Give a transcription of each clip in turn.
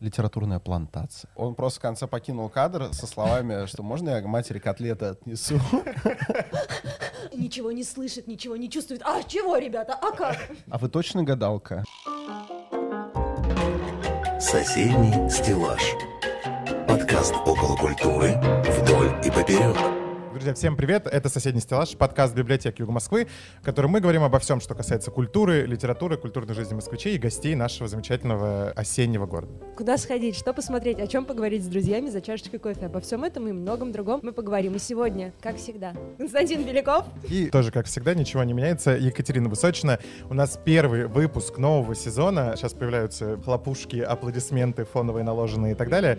Литературная плантация. Он просто в конце покинул кадр со словами, что можно я матери котлеты отнесу? Ничего не слышит, ничего не чувствует. А чего, ребята, а как? А вы точно гадалка? Соседний стеллаж. Подкаст около культуры вдоль и поперек. Друзья, всем привет! Это «Соседний стеллаж», подкаст библиотеки Юга Москвы, в котором мы говорим обо всем, что касается культуры, литературы, культурной жизни москвичей и гостей нашего замечательного осеннего города. Куда сходить, что посмотреть, о чем поговорить с друзьями за чашечкой кофе. Обо всем этом и многом другом мы поговорим. И сегодня, как всегда, Константин Беляков. И тоже, как всегда, ничего не меняется. Екатерина Высочина. У нас первый выпуск нового сезона. Сейчас появляются хлопушки, аплодисменты фоновые наложенные и так далее.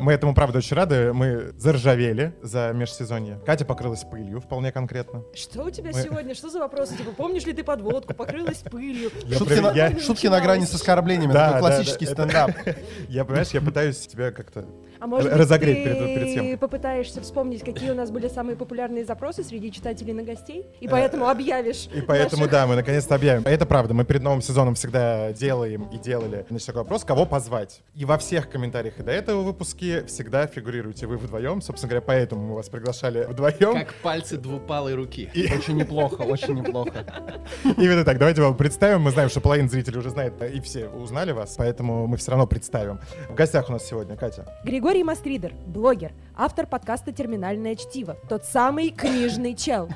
Мы этому, правда, очень рады. Мы заржавели за межсезонье. Катя покрылась пылью, вполне конкретно. Что у тебя сегодня? Что за вопросы? Типа, помнишь ли ты подводку? Покрылась пылью? Я Шутки, прям- на, я- шутки на грани с оскорблениями. Да, Такой да, классический да, это- стендап. Я, понимаешь, я пытаюсь тебя как-то... А может разогреть быть, перед- ты перед съемкой. попытаешься вспомнить, какие у нас были самые популярные запросы среди читателей на гостей? И поэтому объявишь И поэтому, наших- да, мы наконец-то объявим. Это правда, мы перед новым сезоном всегда делаем и делали значит, такой вопрос, кого позвать. И во всех комментариях и до этого выпуске всегда фигурируете вы вдвоем. Собственно говоря, поэтому мы вас приглашали вдвоем. Как пальцы двупалой руки. Очень неплохо, очень неплохо. Именно так, давайте вам представим. Мы знаем, что половина зрителей уже знает, и все узнали вас, поэтому мы все равно представим. В гостях у нас сегодня Катя. Григорий Мастридер, блогер, автор подкаста «Терминальное чтиво», тот самый книжный чел.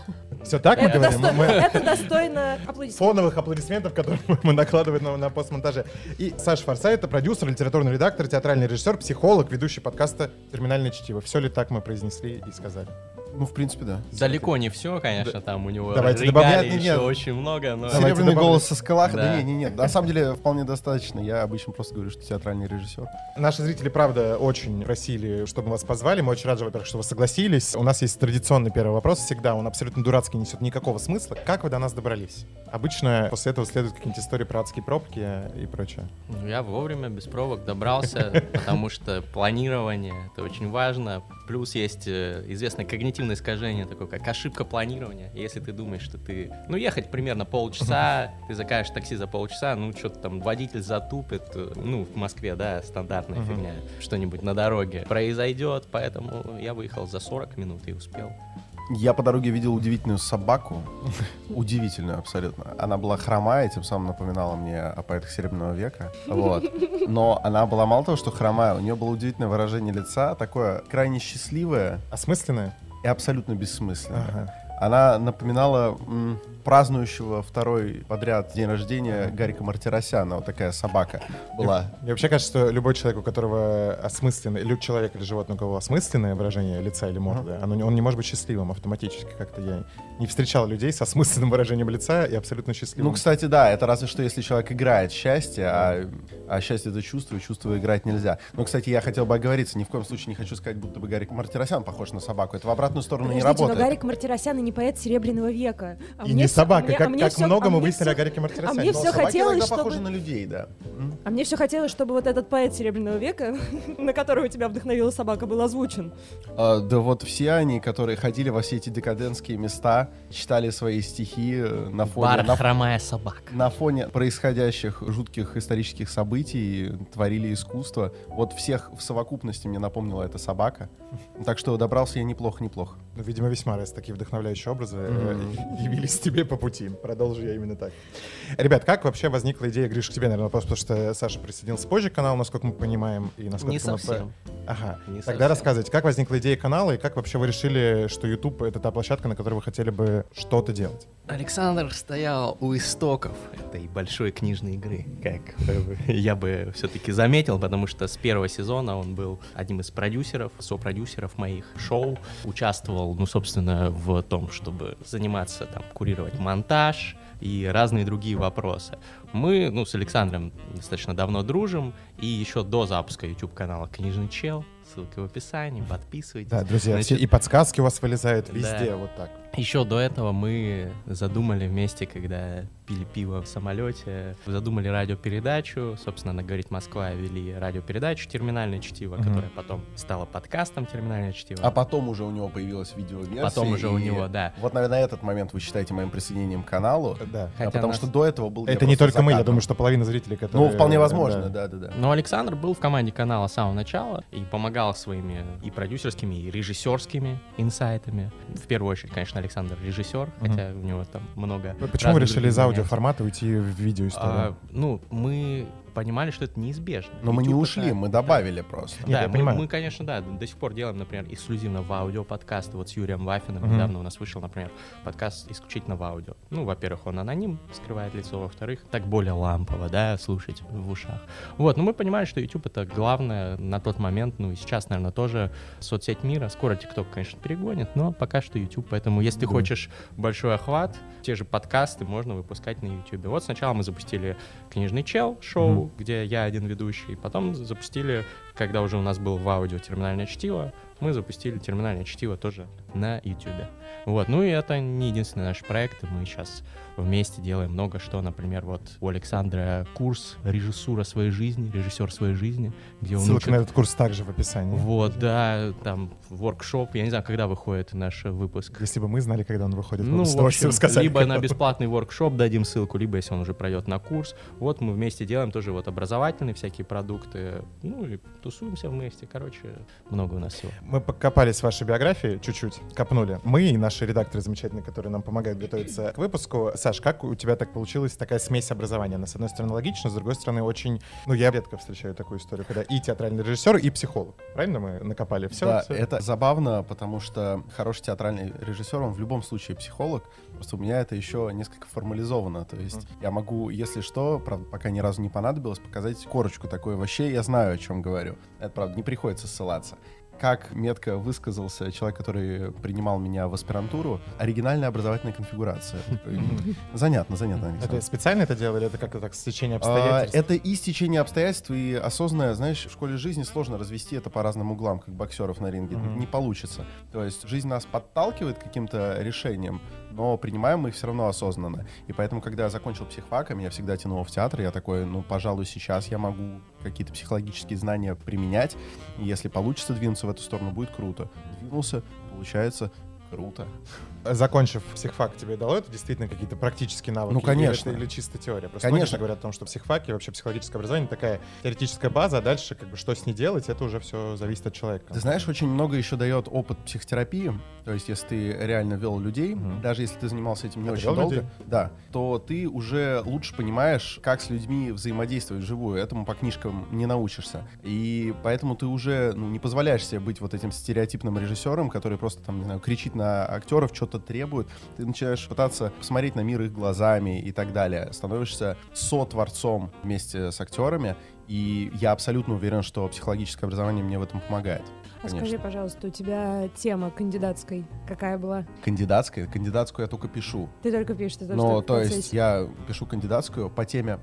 Все так мы Это, говорим? досто- Мы- это достойно аплодисментов. фоновых аплодисментов, которые мы накладываем на, на постмонтаже. И Саша Форсайт, это продюсер, литературный редактор, театральный режиссер, психолог, ведущий подкаста «Терминальное чтиво». Все ли так мы произнесли и сказали? Ну, в принципе, да. Далеко не все, конечно, там у него Давайте добавлять, еще нет. очень много, но... Давайте Серебряный голос со скалах. Да Да. не, не, нет. На самом деле, вполне достаточно. Я обычно просто говорю, что театральный режиссер. Наши зрители, правда, очень просили, чтобы мы вас позвали. Мы очень рады, во-первых, что вы согласились. У нас есть традиционный первый вопрос всегда. Он абсолютно дурацкий, несет никакого смысла. Как вы до нас добрались? Обычно после этого следуют какие-нибудь истории про адские пробки и прочее. Ну, Я вовремя, без пробок добрался, потому что планирование — это очень важно. Плюс есть э, известное когнитивное искажение, такое как ошибка планирования. Если ты думаешь, что ты... Ну, ехать примерно полчаса, ты закажешь такси за полчаса, ну, что-то там водитель затупит, э, ну, в Москве, да, стандартная фигня, что-нибудь на дороге произойдет, поэтому я выехал за 40 минут и успел. Я по дороге видел удивительную собаку. Удивительную абсолютно. Она была хромая, тем самым напоминала мне о поэтах Серебряного века. Вот. Но она была мало того, что хромая, у нее было удивительное выражение лица, такое крайне счастливое Осмысленное? и абсолютно бессмысленное. Ага. Она напоминала м, празднующего второй подряд день рождения Гарика Мартиросяна. Вот такая собака была. Мне вообще кажется, что любой человек, у которого осмысленный, или человек или животное, у кого осмысленное выражение лица или морды, оно не- он не может быть счастливым автоматически. Как-то я не встречал людей с осмысленным выражением лица и абсолютно счастливым. Ну, кстати, да, это разве что если человек играет счастье, а, а счастье это чувство, и чувство играть нельзя. Но, кстати, я хотел бы оговориться, ни в коем случае не хочу сказать, будто бы Гарик Мартиросян похож на собаку. Это в обратную сторону не Подождите, но работает. Гарик Мартиросян и не поэт Серебряного века. А и мне не всё- собака, а мне- как, а мне как всё- много а мы мне выяснили всё- о Гарике Мартиросяне. мне Но всё собаки хотелось, чтобы- похожи на людей, да. А мне все хотелось, чтобы вот этот поэт Серебряного века, на которого тебя вдохновила собака, был озвучен. А, да вот все они, которые ходили во все эти декадентские места, читали свои стихи э, на фоне... Бар на- хромая собака. на фоне происходящих жутких исторических событий творили искусство. Вот всех в совокупности мне напомнила эта собака. Так что добрался я неплохо-неплохо. Ну, видимо, весьма раз такие вдохновляющие образы э, явились тебе по пути. Продолжу я именно так. Ребят, как вообще возникла идея, Гриш, к тебе, наверное, вопрос, потому что Саша присоединился позже к каналу, насколько мы понимаем, и насколько Не мы совсем. Ага. Не Тогда совсем. рассказывайте, как возникла идея канала, и как вообще вы решили, что YouTube — это та площадка, на которой вы хотели бы что-то делать? Александр стоял у истоков этой большой книжной игры, как э, я бы все-таки заметил, потому что с первого сезона он был одним из продюсеров, сопродюсеров моих шоу, участвовал, ну, собственно, в том, чтобы заниматься, там, курировать монтаж и разные другие вопросы. Мы, ну, с Александром достаточно давно дружим, и еще до запуска YouTube-канала «Книжный чел» ссылка в описании, подписывайтесь. Да, друзья, Значит, все- и подсказки у вас вылезают Да. везде, вот так. Еще до этого мы задумали вместе, когда пили пиво в самолете, задумали радиопередачу. Собственно, на «Говорит Москва» вели радиопередачу «Терминальное чтиво», Мгм. которая потом стала подкастом «Терминальное чтиво». А потом уже у него появилась видеоверсия. Потом уже у него, да. Вот, наверное, этот момент вы считаете моим присоединением к каналу. Да. а Хотя потому нас- что до этого был Это не только мы, я думаю, что половина зрителей, которые... Ну, вполне возможно, да. да-да-да. Но Александр был в команде канала с самого начала и помогал своими и продюсерскими, и режиссерскими инсайтами. В первую очередь, конечно, Александр режиссер, Мгм. хотя у него там много... Почему вы решили из аудиоформата уйти в видеоисторию? А, ну, мы понимали, что это неизбежно. Но мы не YouTube ушли, это- мы добавили просто. Нет, Да, я мы, понимаю. мы, конечно, да, до сих пор делаем, например, эксклюзивно в аудио подкасты. Вот с Юрием Вафиным Мгм. недавно у нас вышел, например, подкаст исключительно в аудио. Ну, во-первых, он аноним, скрывает лицо, во-вторых, так более лампово, да, слушать в ушах. Вот, но мы понимали, что YouTube это главное на тот момент, ну и сейчас, наверное, тоже соцсеть мира. Скоро TikTok, конечно, перегонит, но пока что YouTube. Поэтому, если ты Да. хочешь большой охват, те же подкасты можно выпускать на YouTube. Вот сначала мы запустили книжный чел шоу, где я один ведущий. Потом запустили, когда уже у нас был в аудио терминальное чтиво, мы запустили терминальное чтиво тоже на YouTube. Вот, ну и это не единственный наш проект, мы сейчас вместе делаем много что, например, вот у Александра курс режиссура своей жизни, режиссер своей жизни, где он Ссылка учит- на этот курс также в описании. Вот, да, там воркшоп, я не знаю, когда выходит наш выпуск. Если бы мы знали, когда он выходит, мы Ну, бы с в общем, сказали. либо на бесплатный воркшоп дадим ссылку, либо если он уже пройдет на курс. Вот мы вместе делаем тоже вот образовательные всякие продукты, ну и тусуемся вместе, короче, много у нас всего. Мы покопались в вашей биографии чуть-чуть, копнули. Мы наши редакторы замечательные, которые нам помогают готовиться к выпуску. Саш, как у тебя так получилась такая смесь образования? Она, с одной стороны, логична, с другой стороны, очень... Ну, я редко встречаю такую историю, когда и театральный режиссер, и психолог. Правильно мы накопали? Все? да, это забавно, потому что хороший театральный режиссер, он в любом случае психолог. Просто у меня это еще несколько формализовано. То есть я могу, если что, правда, пока ни разу не понадобилось, показать корочку такой. Вообще я знаю, о чем говорю. Это, правда, не приходится ссылаться. Как метко высказался человек, который принимал меня в аспирантуру, оригинальная образовательная конфигурация. Занятно, занятно, Александр. Это специально это делали? Это как-то так стечение А, обстоятельств? Это и стечение обстоятельств, и осознанное, знаешь, в школе жизни сложно развести это по разным углам, как боксеров на ринге. Не получится. То есть жизнь нас подталкивает к каким-то решениям, но принимаем мы их все равно осознанно. И поэтом, когда я закончил психфак, меня всегда тянуло в театр, я такой, ну, пожалуй, сейчас я могу какие-то психологические знания применять. И если получится двинуться в эту сторону, будет круто. Двинулся, получается круто. Закончив психфак, тебе дало это действительно какие-то практические навыки? Ну, Или конечно. это- Или, чисто теория? Просто Конечно. говорят о том, что психфак и вообще психологическое образование такая теоретическая база, а дальше как бы что с ней делать, это уже все зависит от человека. Ты знаешь, очень много еще дает опыт психотерапии. То есть, если ты реально вел людей, Мгм. даже если ты занимался этим не А очень долго, людей? да, то ты уже лучше понимаешь, как с людьми взаимодействовать вживую. Этому по книжкам не научишься. И поэтому ты уже ну, не позволяешь себе быть вот этим стереотипным режиссером, который просто там, не знаю, кричит на актеров, что-то требует. Ты начинаешь пытаться посмотреть на мир их глазами и так далее. Становишься сотворцом вместе с актерами. И я абсолютно уверен, что психологическое образование мне в этом помогает. А Конечно. скажи, пожалуйста, у тебя тема кандидатской какая была? Кандидатская. Кандидатскую я только пишу. Ты только пишешь, ты тоже в то есть, я пишу кандидатскую по теме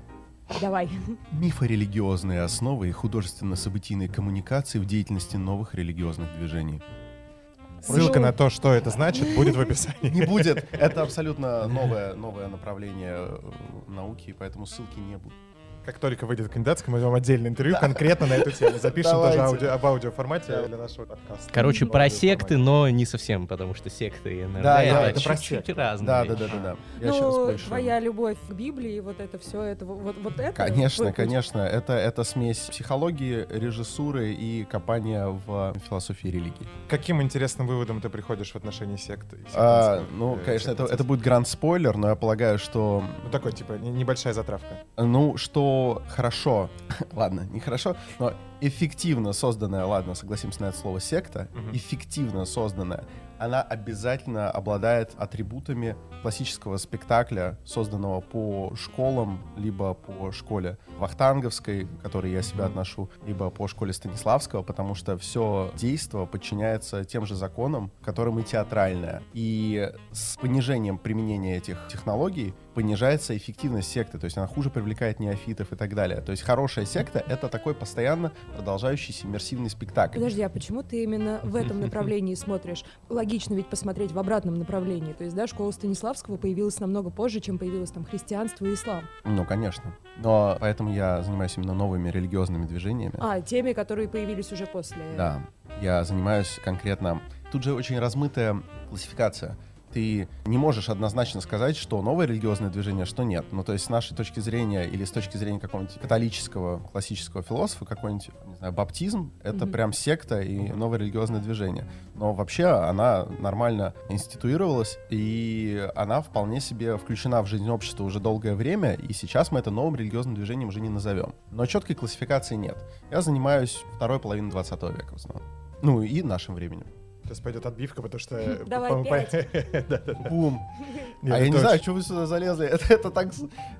Давай. мифорелигиозные основы и художественно-событийной коммуникации в деятельности новых религиозных движений. Ссылка Ну, на то, что это значит, будет в описании. Не будет. Это абсолютно новое, новое направление э, науки, поэтому ссылки не будут. Как только выйдет кандидатская, мы возьмем отдельное интервью конкретно на эту тему. Запишем тоже Давайте. аудио, об аудиоформате для нашего подкаста. Короче, про секты, но не совсем, потому что секты и НРД Да, это, да, это про чуть-чуть секты. разные. Да, да, вещи. да, да, да. Я ну, твоя любовь к Библии, вот это все, это вот, вот это? Конечно, путь? конечно. Это, это смесь психологии, режиссуры и копания в философии религии. Каким интересным выводом ты приходишь в отношении секты? А, ну, э, конечно, это, это будет гранд-спойлер, но я полагаю, что Ну, такой, типа, не- небольшая затравка. Ну, что хорошо, ладно, не хорошо, но эффективно созданная, ладно, согласимся на это слово секта, Мгм. эффективно созданная, она обязательно обладает атрибутами классического спектакля, созданного по школам, либо по школе Вахтанговской, к которой я себя отношу, либо по школе Станиславского, потому что все действо подчиняется тем же законам, которым и театральное. И с понижением применения этих технологий понижается эффективность секты, то есть она хуже привлекает неофитов и так далее. То есть хорошая секта — это такой постоянно продолжающийся иммерсивный спектакль. Подожди, а почему ты именно в этом направлении смотришь? Логично ведь посмотреть в обратном направлении. То есть, да, школа Станиславского появилась намного позже, чем появилось там христианство и ислам. Ну, конечно. Но поэтому я занимаюсь именно новыми религиозными движениями. А, теми, которые появились уже после. Да, я занимаюсь конкретно... Тут же очень размытая классификация. Ты не можешь однозначно сказать, что новое религиозное движение, что нет. Ну, то есть с нашей точки зрения или с точки зрения какого-нибудь католического классического философа, какой-нибудь, не знаю, баптизм — это Мгм. прям секта и новое религиозное движение. Но вообще она нормально институировалась, и она вполне себе включена в жизнь общества уже долгое время, и сейчас мы это новым религиозным движением уже не назовем. Но четкой классификации нет. Я занимаюсь второй половиной 20 века в основном. Ну и нашим временем. Сейчас пойдет отбивка, потому что... Давай пять. Бум. Нет, а я не знаю, что вы сюда залезли. Это, это так,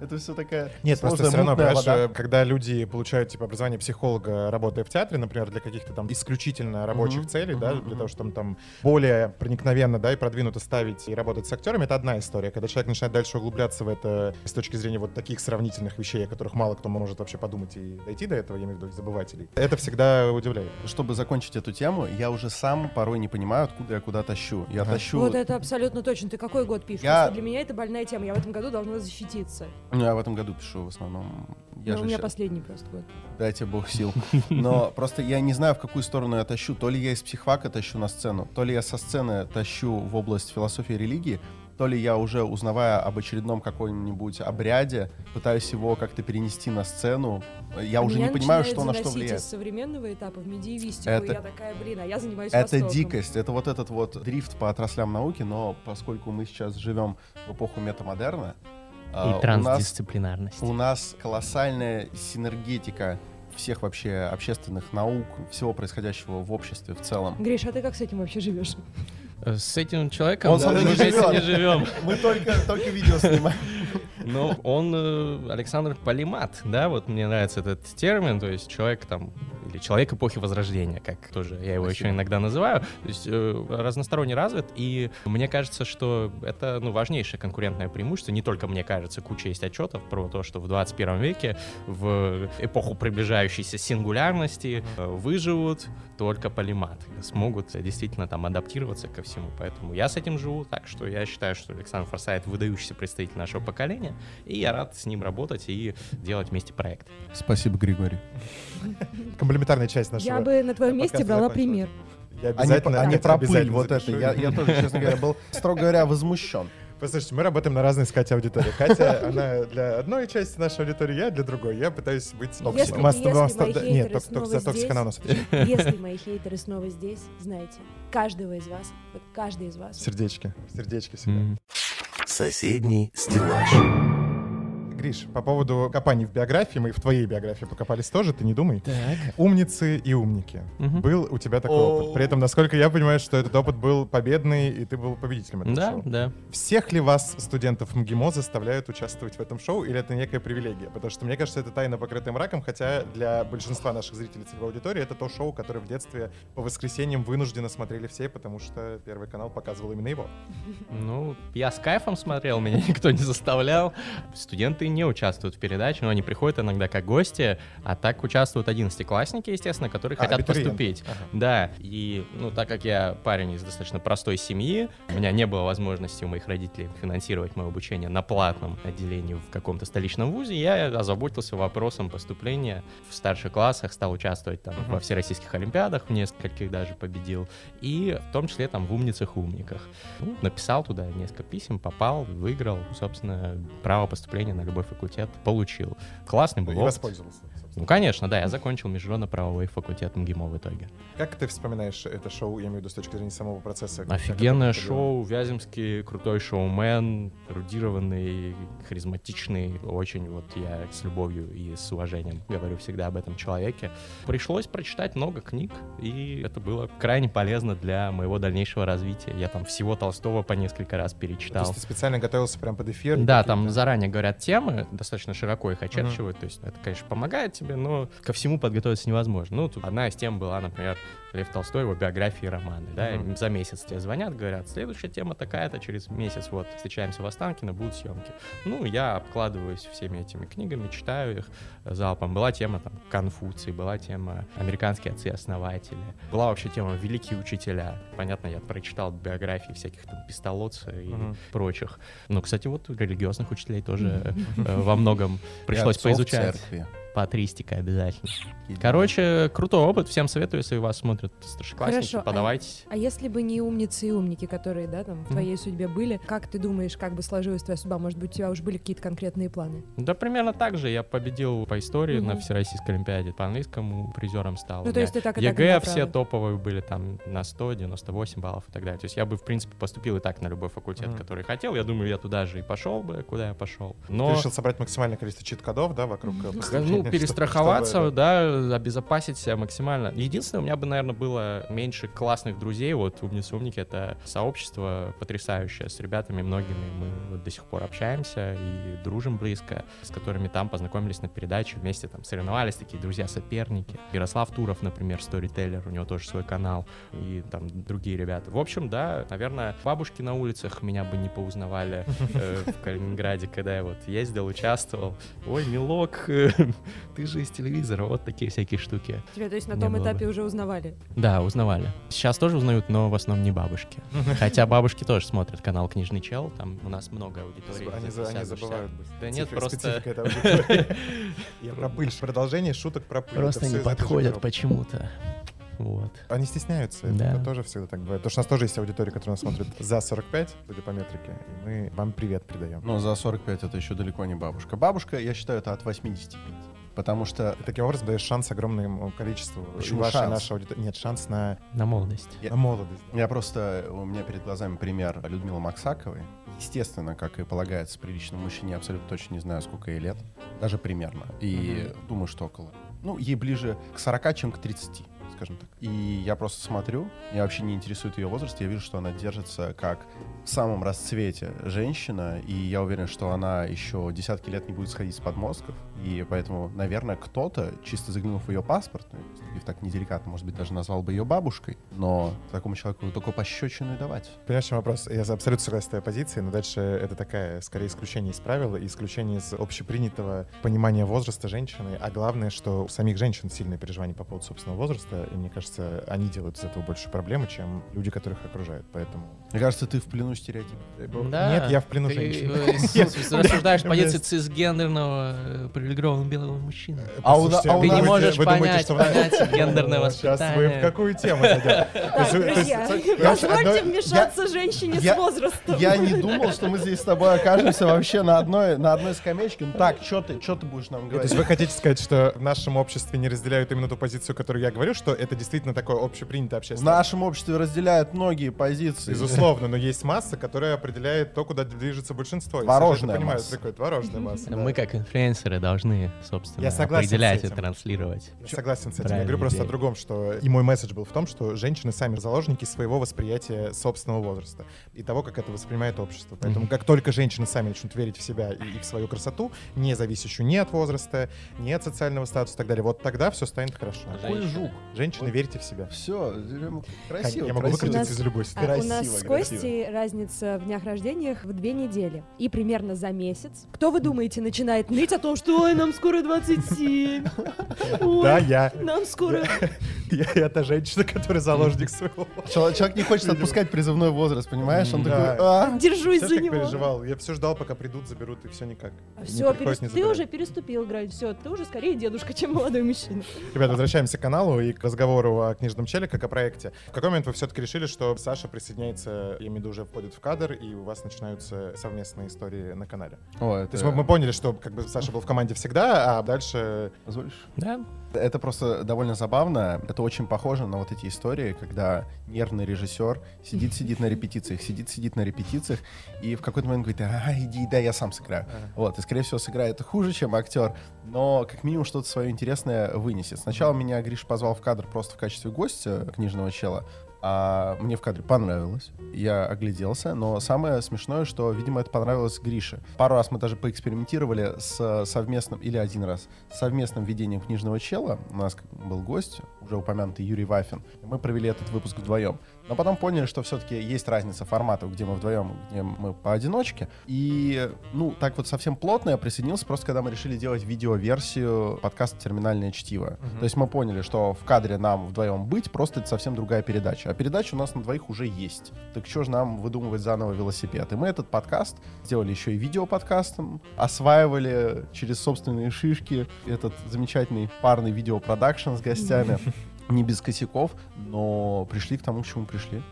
это все такая Нет, просто все равно, мутная понимаешь, вода. когда люди получают типа образование психолога, работая в театре, например, для каких-то там исключительно рабочих целей, да, для того, чтобы там более проникновенно, да, и продвинуто ставить и работать с актерами, это одна история. Когда человек начинает дальше углубляться в это с точки зрения вот таких сравнительных вещей, о которых мало кто может вообще подумать и дойти до этого, я имею в виду забывателей, это всегда удивляет. Чтобы закончить эту тему, я уже сам порой не понимаю, откуда я куда тащу. Я Ага. тащу... Вот это абсолютно точно. Ты какой год пишешь? Я- Просто Для меня это больная тема. Я в этом году должна защититься. Ну, я в этом году пишу в основном. Я же у меня ща- последний просто год. Дайте бог сил. Но просто я не знаю, в какую сторону я тащу. То ли я из психфака тащу на сцену, то ли я со сцены тащу в область философии и религии, то ли я уже, узнавая об очередном каком-нибудь обряде, пытаюсь его как-то перенести на сцену. Я А уже меня не понимаю, что на что влияет. из современного этапа в медиевистику. Это- я такая, блин, а я занимаюсь Это Востоком. дикость, это вот этот вот дрифт по отраслям науки, но поскольку мы сейчас живем в эпоху метамодерна, а, И у нас трансдисциплинарность. У нас колоссальная синергетика всех вообще общественных наук, всего происходящего в обществе в целом. Гриш, а ты как с этим вообще живешь? Э, С этим человеком Он мной мы вместе живет. не живем. Мы только, только видео снимаем. Но он э, Александр Полимат, да, вот мне нравится этот термин, то есть человек там, или человек эпохи Возрождения, как тоже я его еще Спасибо. иногда называю, то есть э, разносторонне развит, и мне кажется, что это, ну, важнейшее конкурентное преимущество, не только мне кажется, куча есть отчетов про то, что в 21 веке, в эпоху приближающейся сингулярности э, выживут только Полимат, смогут действительно там адаптироваться ко всему, поэтому я с этим живу, так что я считаю, что Александр Форсайт выдающийся представитель нашего поколения, и я рад с ним работать и делать вместе проект. Спасибо, Григорий. Комплементарная часть нашего... Я бы на твоем месте брала пример. Я А не, обязательно, а не про пыль, обязательно вот это. Я, я тоже, честно говоря, был, строго говоря, возмущен. Послушайте, мы работаем на разной, с Катей, аудитории. Катя, она для одной части нашей аудитории, я для другой. Я пытаюсь быть... Если- токсиком. если Мас- мои да, хейтеры Нет, только, снова только за токсик здесь, она у нас. Если мои хейтеры снова здесь, знаете, каждого из вас, вот каждый из вас. Сердечки. Сердечки всегда. Соседний стеллаж. Гриш, по поводу копаний в биографии, мы и в твоей биографии покопались тоже, ты не думай. Умницы и умники. Мгм. Был у тебя такой О. опыт. При этом, насколько я понимаю, что этот опыт был победный, и ты был победителем этого Да, шоу. да. Всех ли вас, студентов МГИМО, заставляют участвовать в этом шоу, или это некая привилегия? Потому что мне кажется, это тайна покрытая мраком, хотя для большинства наших зрителей целевой аудитории это то шоу, которое в детстве по воскресеньям вынужденно смотрели все, потому что Первый канал показывал именно его. Ну, я с кайфом смотрел, меня никто не заставлял. Студенты не участвуют в передаче, но они приходят иногда как гости, а так участвуют одиннадцатиклассники, естественно, которые А, хотят абитуриенты. поступить. Ага. Да, и, ну, так как я парень из достаточно простой семьи, у меня не было возможности у моих родителей финансировать мое обучение на платном отделении в каком-то столичном вузе, я озаботился вопросом поступления в старших классах, стал участвовать там Мгм. во всероссийских олимпиадах, в нескольких даже победил, и в том числе там в умницах и умниках. Ну, написал туда несколько писем, попал, выиграл, собственно, право поступления на любой факультет получил. Классный И был опыт. воспользовался. Ну, конечно, да, я закончил международно-правовой факультет МГИМО в итоге. Как ты вспоминаешь это шоу, я имею в виду с точки зрения самого процесса? Офигенное шоу, Вяземский крутой шоумен, эрудированный, харизматичный, очень вот я с любовью и с уважением говорю всегда об этом человеке. Пришлось прочитать много книг, и это было крайне полезно для моего дальнейшего развития. Я там всего Толстого по несколько раз То перечитал. есть ты специально готовился прям под эфир? Да, там заранее говорят темы, достаточно широко их очерчивают, то есть это, конечно, помогает тебе, но ко всему подготовиться невозможно. Ну, одна из тем была, например, Лев Толстой, его биографии и романы, да, и за месяц тебе звонят, говорят, следующая тема такая-то, через месяц, вот, встречаемся в Останкино, будут съемки. Ну, я обкладываюсь всеми этими книгами, читаю их залпом. Была тема, там, Конфуций, была тема американские отцы-основатели, была вообще тема великие учителя. Понятно, я прочитал биографии всяких там Пистолоца и Мгм. прочих. Ну, кстати, вот религиозных учителей тоже э, во многом пришлось поизучать. Патристика обязательно. Короче, крутой опыт. Всем советую, если вас смотрят старшеклассники, Хорошо, а- подавайтесь. А если бы не умницы и умники, которые, да, там, в твоей судьбе были, как ты думаешь, как бы сложилась твоя судьба? Может быть, у тебя уже были какие-то конкретные планы? Да, примерно так же. Я победил по истории на Мгм. Всероссийской Олимпиаде. По английскому призером стал. Ну, то есть ты так и так и ЕГЭ направо. все топовые были там на 100, 98 баллов и так далее. То есть я бы, в принципе, поступил и так на любой факультет, Мгм. который хотел. Я думаю, я туда же и пошел бы, куда я пошел. Ты Но... решил собрать максимальное количество чит-кодов, да, вокруг э, Ну, перестраховаться, чтобы- да, обезопасить себя максимально. Единственное, у меня бы, наверное, было меньше классных друзей. Вот умницы-умники — это сообщество потрясающее с ребятами многими. Мы вот до сих пор общаемся и дружим близко, с которыми там познакомились на передаче, вместе там соревновались, такие друзья-соперники. Ярослав Туров, например, сторителлер, у него тоже свой канал, и там другие ребята. В общем, да, наверное, бабушки на улицах меня бы не поузнавали э, в Калининграде, когда я вот ездил, участвовал. Ой, милок, ты же из телевизора, вот такие всякие штуки. Тебя, то есть, на том этапе уже узнавали? Да, узнавали. Сейчас тоже узнают, но в основном не бабушки. Хотя бабушки тоже смотрят канал Книжный чел, там у нас много аудитории. Они, за они 50, за 60. забывают. быстро. Да нет, просто-. Я про пыль. Продолжение шуток про пыль. Просто не подходят почему-то. Вот. Они стесняются, это, Да. это тоже всегда так бывает. Потому что у нас тоже есть аудитория, которая нас смотрит за 45, судя по метрике, и мы вам привет передаем. Но за 45 это еще далеко не бабушка. Бабушка, я считаю, это от 85. Потому что таким образом даешь шанс огромному количеству Почему вашей, шанс? нашей аудитории. Нет, шанс на, На молодость. Я- на молодость. Я просто, у меня перед глазами пример Людмилы Максаковой. Естественно, как и полагается приличному мужчине, я абсолютно точно не знаю, сколько ей лет. Даже примерно. И думаю, что около. Ну, ей ближе к 40, чем к 30, скажем так. И я просто смотрю, меня вообще не интересует ее возраст, я вижу, что она держится как в самом расцвете женщина, и я уверен, что она еще десятки лет не будет сходить с подмостков, и поэтому, наверное, кто-то, чисто заглянув в ее паспорт, ну, и так неделикатно, может быть, даже назвал бы ее бабушкой, но такому человеку только пощечину и давать. Понимаешь, вопрос? Я абсолютно согласен с твоей позицией, но дальше это такая, скорее, исключение из правил и исключение из общепринятого понимания возраста женщины. А главное, что у самих женщин сильные переживания по поводу собственного возраста, и мне кажется, они делают из этого больше проблемы, чем люди, которых окружают. Поэтому... Мне кажется, ты в плену стереотипов. Нет, я в плену Ты, женщин. э, с- рассуждаешь позиции цисгендерного э, привилегированного белого мужчины. А у а у Ты нас- не можешь вы думаете, понять что в- понятие гендерного Сейчас вы в какую тему? То то то есть позвольте вмешаться женщине я- с возрастом. Я не думал, что мы здесь с тобой окажемся вообще на одной, на одной скамеечке. Ну так, что ты, что ты будешь нам То говорить? есть вы хотите сказать, что в нашем обществе не разделяют именно ту позицию, которую я говорю, что это действительно такое общепринятое В общественное? нашем обществе разделяют многие позиции. Безусловно, но есть масса, которая определяет то, куда движется большинство. Творожная масса. такое творожная масса. Мы, как инфлюенсеры, должны, собственно, Я согласен с определять и этим. транслировать. Я согласен с этим. Я говорю просто о другом, что и мой месседж был в том, что женщины сами заложники своего восприятия собственного возраста и того, как это воспринимает общество. Поэтому Мгм. как только женщины сами начнут верить в себя и, и в свою красоту, не зависящую ни от возраста, ни от социального статуса и так далее, вот тогда все станет хорошо. Какой жук. Женщины, верьте в себя. Все, красиво, я могу выкрутиться из любой А ситуации. у нас Красиво, с. Костей разница в днях рождениях в две недели. И примерно за месяц. Кто вы думаете начинает ныть о том, что ой, нам скоро 27. Ой, Да, я. нам скоро и это женщина, которая заложник своего. Человек человек не хочет отпускать призывной возраст, понимаешь? Он такой, «А, Держусь за него. переживал? Я все ждал, пока придут, заберут, и все никак. Не Все, ты уже переступил грань, все, ты уже скорее дедушка, чем молодой мужчина. Ребята, возвращаемся к каналу и к разговору о книжном челе, как о проекте. В какой момент вы все-таки решили, что Саша присоединяется, я имею в виду, уже входит в кадр, и у вас начинаются совместные истории на канале? То есть мы, мы поняли, что как бы Саша был в команде всегда, а дальше... Позволишь? Да, Это просто довольно забавно. Это очень похоже на вот эти истории, когда нервный режиссер сидит-сидит на репетициях, сидит-сидит на репетициях, и в какой-то момент говорит, а, иди, да, я сам сыграю. Вот, и, скорее всего, сыграет хуже, чем актер, но как минимум что-то свое интересное вынесет. Сначала меня Гриш позвал в кадр просто в качестве гостя книжного чела, а мне в кадре понравилось. Я огляделся, но самое смешное, что, видимо, это понравилось Грише. Пару раз мы даже поэкспериментировали с совместным, или один раз, с совместным ведением книжного чела. У нас был гость, уже упомянутый Юрий Вафин. Мы провели этот выпуск вдвоем. Но потом поняли, что все-таки есть разница форматов, где мы вдвоем, где мы поодиночке. И, ну, так вот совсем плотно я присоединился просто, когда мы решили делать видеоверсию подкаста «Терминальное чтиво». То есть мы поняли, что в кадре нам вдвоем быть, просто это совсем другая передача. А передача у нас на двоих уже есть. Так что же нам выдумывать заново велосипед? И мы этот подкаст сделали еще и видеоподкастом, осваивали через собственные шишки этот замечательный парный видеопродакшн с гостями. Не без косяков, но пришли к тому, к чему пришли.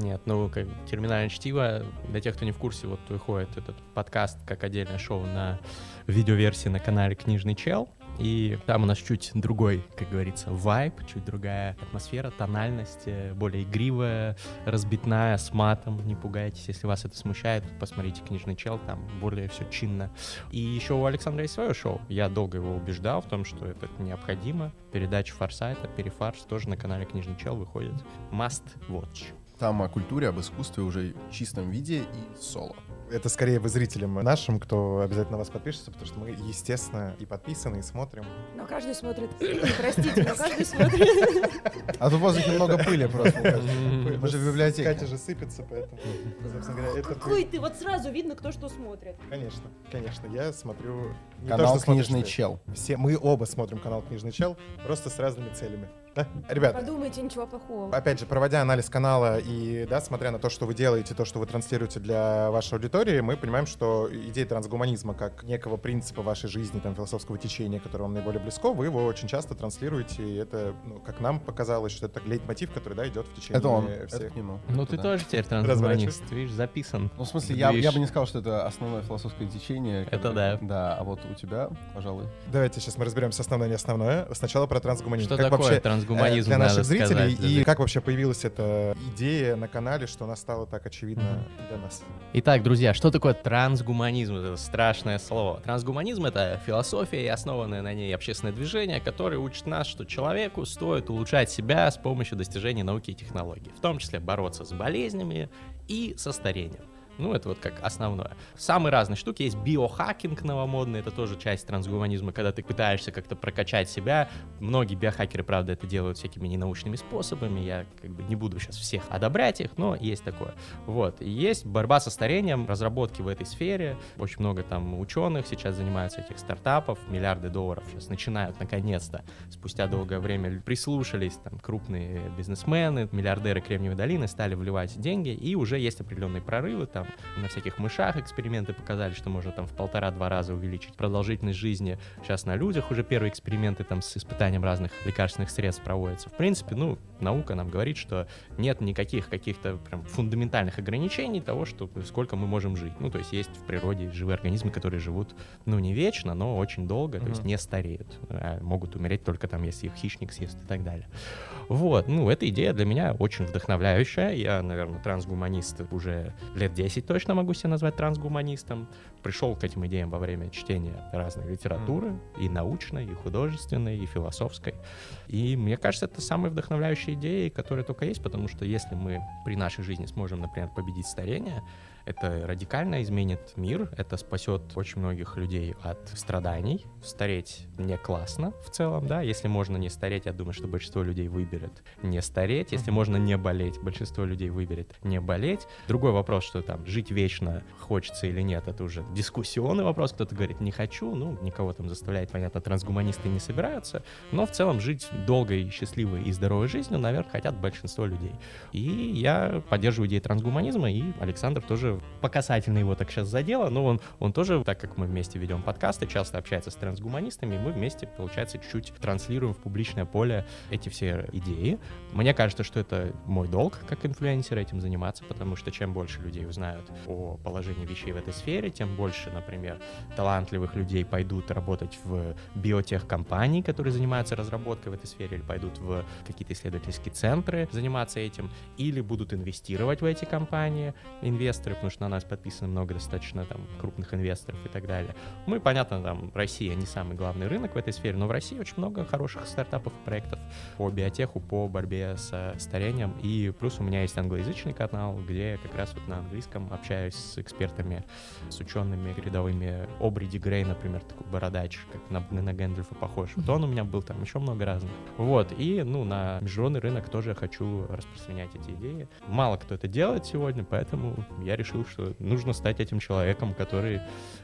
Нет, ну, как терминальное чтиво, для тех, кто не в курсе, вот выходит этот подкаст как отдельное шоу на видеоверсии на канале Книжный Чел. И там у нас чуть другой, как говорится, вайб, чуть другая атмосфера, тональность, э, более игривая, разбитная, с матом. Не пугайтесь, если вас это смущает, посмотрите «Книжный чел», там более все чинно. И еще у Александра есть свое шоу. Я долго его убеждал в том, что это необходимо. Передача Форсайта, Перефарс, тоже на канале «Книжный чел» выходит. Must watch. Там о культуре, об искусстве уже в чистом виде и соло. Это скорее вы зрителям нашим, кто обязательно вас подпишется, потому что мы, естественно, и подписаны, и смотрим. Но каждый смотрит, простите, но каждый смотрит. А тут в воздухе много пыли просто. Мы же в библиотеке. Катя же сыпется, поэтому, собственно говоря, это... Какой ты, вот сразу видно, кто что смотрит. Конечно, конечно, я смотрю... Канал «Книжный чел». Все, мы оба смотрим канал «Книжный чел», просто с разными целями. Да? Ребят, Подумайте, ничего плохого. опять же, проводя анализ канала и, да, смотря на то, что вы делаете, то, что вы транслируете для вашей аудитории, мы понимаем, что идея трансгуманизма как некого принципа вашей жизни, там, философского течения, которое вам наиболее близко, вы его очень часто транслируете, и это, ну, как нам показалось, что это лейтмотив, который, да, идет в течение Это он. всех. Это к нему. Ну ты Да. тоже теперь трансгуманист, видишь, записан. Ну, в смысле, я, я бы не сказал, что это основное философское течение. Это которое- да. Да, а вот у тебя, пожалуй. Давайте сейчас мы разберемся основное и не основное. Сначала про трансгуманизм. Что Как такое вообще, трансгуманизм, для наших зрителей сказать, и для как вообще появилась эта идея на канале, что она стала так очевидна для нас. Итак, друзья, что такое трансгуманизм? Это страшное слово. Трансгуманизм — это философия и основанное на ней общественное движение, которое учит нас, что человеку стоит улучшать себя с помощью достижений науки и технологий, в том числе бороться с болезнями и со старением. Ну, это вот как основное. Самые разные штуки. Есть биохакинг новомодный, это тоже часть трансгуманизма, когда ты пытаешься как-то прокачать себя. Многие биохакеры, правда, это делают всякими ненаучными способами. Я как бы не буду сейчас всех одобрять их, но есть такое. Вот. И есть борьба со старением, разработки в этой сфере. Очень много там ученых сейчас занимаются этих стартапов. Миллиарды долларов сейчас начинают наконец-то, спустя долгое время, прислушались там крупные бизнесмены, миллиардеры Кремниевой долины, стали вливать деньги, и уже есть определенные прорывы. Там на всяких мышах эксперименты показали, что можно там в полтора-два раза увеличить продолжительность жизни. Сейчас на людях уже первые эксперименты там с испытанием разных лекарственных средств проводятся. В принципе, ну, наука нам говорит, что нет никаких каких-то прям фундаментальных ограничений того, что сколько мы можем жить. Ну, то есть есть в природе живые организмы, которые живут, ну, не вечно, но очень долго, то есть не стареют. а могут умереть только там, если их хищник съест и так далее. Вот, ну, эта идея для меня очень вдохновляющая. Я, наверное, трансгуманист уже лет 10 точно могу себя назвать трансгуманистом. Пришел к этим идеям во время чтения разной литературы, и научной, и художественной, и философской. И мне кажется, это самые вдохновляющие идеи, которые только есть, потому что если мы при нашей жизни сможем, например, победить старение, Это радикально изменит мир, это спасет очень многих людей от страданий. Стареть не классно в целом, да, если можно не стареть, я думаю, что большинство людей выберет не стареть, если можно не болеть, большинство людей выберет не болеть. Другой вопрос, что там жить вечно хочется или нет, это уже дискуссионный вопрос, кто-то говорит не хочу, ну, никого там заставлять, понятно, трансгуманисты не собираются, но в целом жить долгой, счастливой и здоровой жизнью, наверное, хотят большинство людей. И я поддерживаю идеи трансгуманизма, и Александр тоже по касательно его так сейчас задело, но он, он тоже, так как мы вместе ведем подкасты, часто общается с трансгуманистами, мы вместе, получается, чуть-чуть транслируем в публичное поле эти все идеи. Мне кажется, что это мой долг как инфлюенсера этим заниматься, потому что чем больше людей узнают о положении вещей в этой сфере, тем больше, например, талантливых людей пойдут работать в биотехкомпании, которые занимаются разработкой в этой сфере, или пойдут в какие-то исследовательские центры заниматься этим, или будут инвестировать в эти компании, инвесторы, потому что на нас подписано много достаточно там крупных инвесторов и так далее. Мы, понятно, там Россия не самый главный рынок в этой сфере, но в России очень много хороших стартапов и проектов по биотеху, по борьбе с старением. И плюс у меня есть англоязычный канал, где я как раз вот на английском общаюсь с экспертами, с учеными рядовыми. Обриди Грей, например, такой бородач, как на, на Гэндальфа похож. Вот он у меня был там, еще много разных. Вот, и, ну, на международный рынок тоже хочу распространять эти идеи. Мало кто это делает сегодня, поэтому я решил, что нужно стать этим человеком, который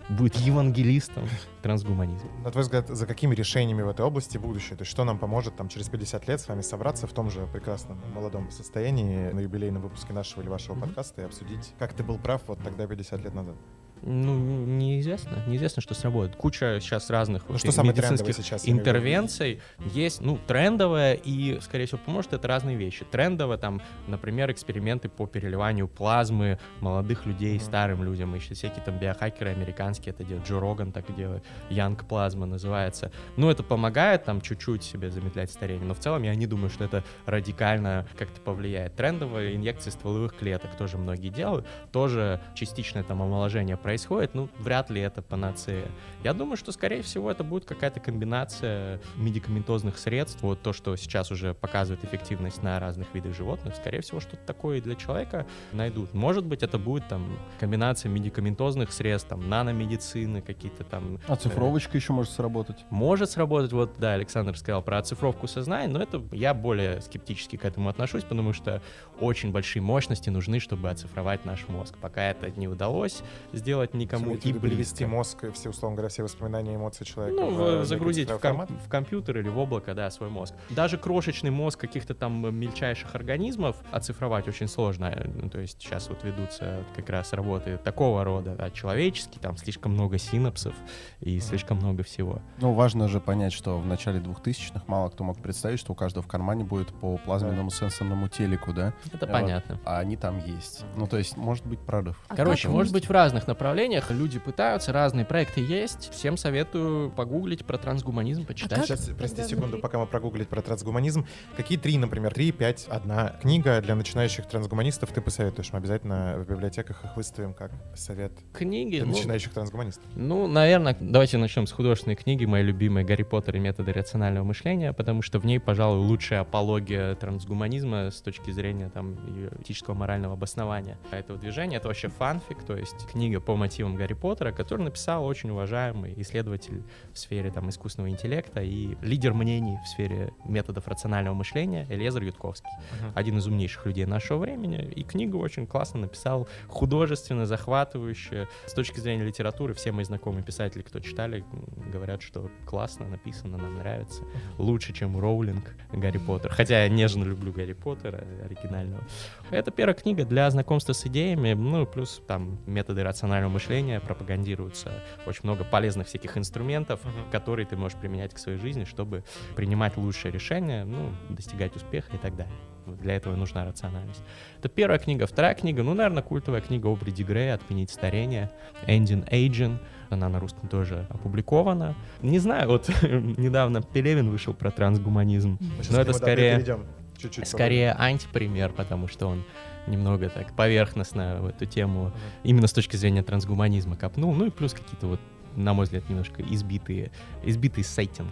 будет евангелистом трансгуманизма. На твой взгляд, за какими решениями в этой области будущее? То есть что нам поможет там через 50 лет с вами собраться в том же прекрасном молодом состоянии на юбилейном выпуске нашего или вашего Мгм. подкаста и обсудить, как ты был прав вот тогда 50 лет назад? Ну, неизвестно. Неизвестно, что сработает. Куча сейчас разных Ну вот что медицинских сейчас? интервенций есть, ну, трендовое и, скорее всего, поможет это разные вещи. Трендово, там, например, эксперименты по переливанию плазмы молодых людей Мгм. старым людям. Еще всякие там биохакеры американские это делают. Джо Роган так делает. Янг плазма называется. Ну, это помогает там чуть-чуть себе замедлять старение, но в целом я не думаю, что это радикально как-то повлияет. Трендовые инъекции стволовых клеток тоже многие делают. Тоже частичное там омоложение происходит, ну, вряд ли это панацея. Я думаю, что, скорее всего, это будет какая-то комбинация медикаментозных средств. Вот то, что сейчас уже показывает эффективность на разных видах животных, скорее всего, что-то такое для человека найдут. Может быть, это будет там комбинация медикаментозных средств, там, наномедицины, какие-то там Оцифровочка еще может сработать. может сработать, вот, да, Александр сказал про оцифровку сознания, но это я более скептически к этому отношусь, потому что очень большие мощности нужны, чтобы оцифровать наш мозг. Пока это не удалось сделать никому Имеете в и близко. мозг, и все, условно говоря, все воспоминания, эмоции человека Ну, в, э, загрузить в, ком- в компьютер или в облако, да, свой мозг. Даже крошечный мозг каких-то там мельчайших организмов оцифровать очень сложно. Ну, то есть сейчас вот ведутся как раз работы такого рода, да, человеческие, там слишком много синапсов и Мгм. слишком много всего. Ну, важно же понять, что в начале 2000-х мало кто мог представить, что у каждого в кармане будет по плазменному сенсорному телеку, да? Это Вот. понятно. А они там есть. Ну, то есть, может быть прорыв. А Короче, может быть в разных направлениях. Люди пытаются, разные проекты есть. Всем советую погуглить про трансгуманизм, почитать. как- Сейчас, прости секунду, пока мы прогуглить про трансгуманизм. Какие три, например, три, пять, одна книга для начинающих трансгуманистов ты посоветуешь? Мы обязательно в библиотеках их выставим как совет Книги, для ну, начинающих трансгуманистов. Ну, наверное, давайте начнем с художественной книги, моей любимой «Гарри Поттер и методы рационального мышления», потому что в ней, пожалуй, лучшая апология трансгуманизма с точки зрения там этического морального обоснования этого движения. Это вообще фанфик, то есть книга по мотивам Гарри Поттера, который написал очень уважаемый исследователь в сфере там искусственного интеллекта и лидер мнений в сфере методов рационального мышления Эльезер Ютковский один из умнейших людей нашего времени, и книгу очень классно написал, художественно, захватывающе. С точки зрения литературы, все мои знакомые писатели, кто читали, говорят, что классно написано, нам нравится. Лучше, чем Роулинг Гарри Поттер. Хотя я нежно люблю Гарри Поттера оригинального. Это первая книга для знакомства с идеями, ну, плюс там методы рационального мышления пропагандируются. Очень много полезных всяких инструментов, Мгм. которые ты можешь применять к своей жизни, чтобы принимать лучшие решения, ну, достигать успеха и так далее. Для этого нужна рациональность. Это первая книга. Вторая книга, ну, наверное, культовая книга Обриди Грея «Отменить старение», «Ending Aging». Она на русском тоже опубликована. Не знаю, вот недавно Пелевин вышел про трансгуманизм. Но это скорее, перейдем чуть-чуть скорее антипример, потому что он немного так поверхностно в эту тему Мгм. именно с точки зрения трансгуманизма копнул. Ну и плюс какие-то вот на мой взгляд, немножко избитые, избитый сеттинг.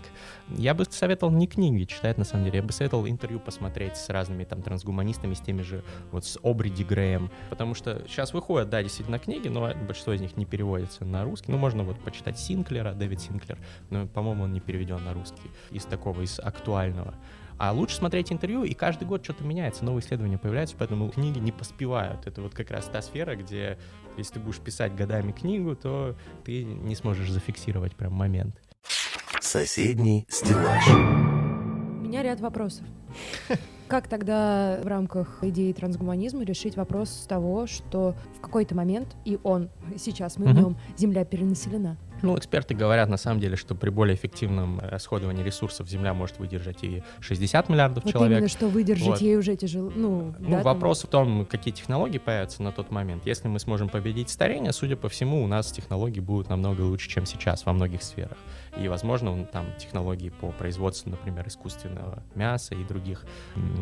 Я бы советовал не книги читать, на самом деле. Я бы советовал интервью посмотреть с разными там трансгуманистами, с теми же, вот с Обриди Греем. Потому что сейчас выходят, да, действительно книги, но большинство из них не переводится на русский. Ну, можно вот почитать Синклера, Дэвид Синклер, но, по-моему, он не переведен на русский. Из такого, из актуального. А лучше смотреть интервью, и каждый год что-то меняется, новые исследования появляются, поэтому книги не поспевают. Это вот как раз та сфера, где если ты будешь писать годами книгу, то ты не сможешь зафиксировать прям момент. Соседний стеллаж. У меня ряд вопросов. Как тогда в рамках идеи трансгуманизма решить вопрос того, что в какой-то момент, и он, сейчас мы в нем, Земля перенаселена? Ну, эксперты говорят, на самом деле, что при более эффективном расходовании ресурсов Земля может выдержать и 60 миллиардов Вот человек. именно, что выдержать Вот. ей уже тяжело. Ну, Ну, да, там- вопрос в том, какие технологии появятся на тот момент. Если мы сможем победить старение, судя по всему, у нас технологии будут намного лучше, чем сейчас во многих сферах. И, возможно, там технологии по производству, например, искусственного мяса и других,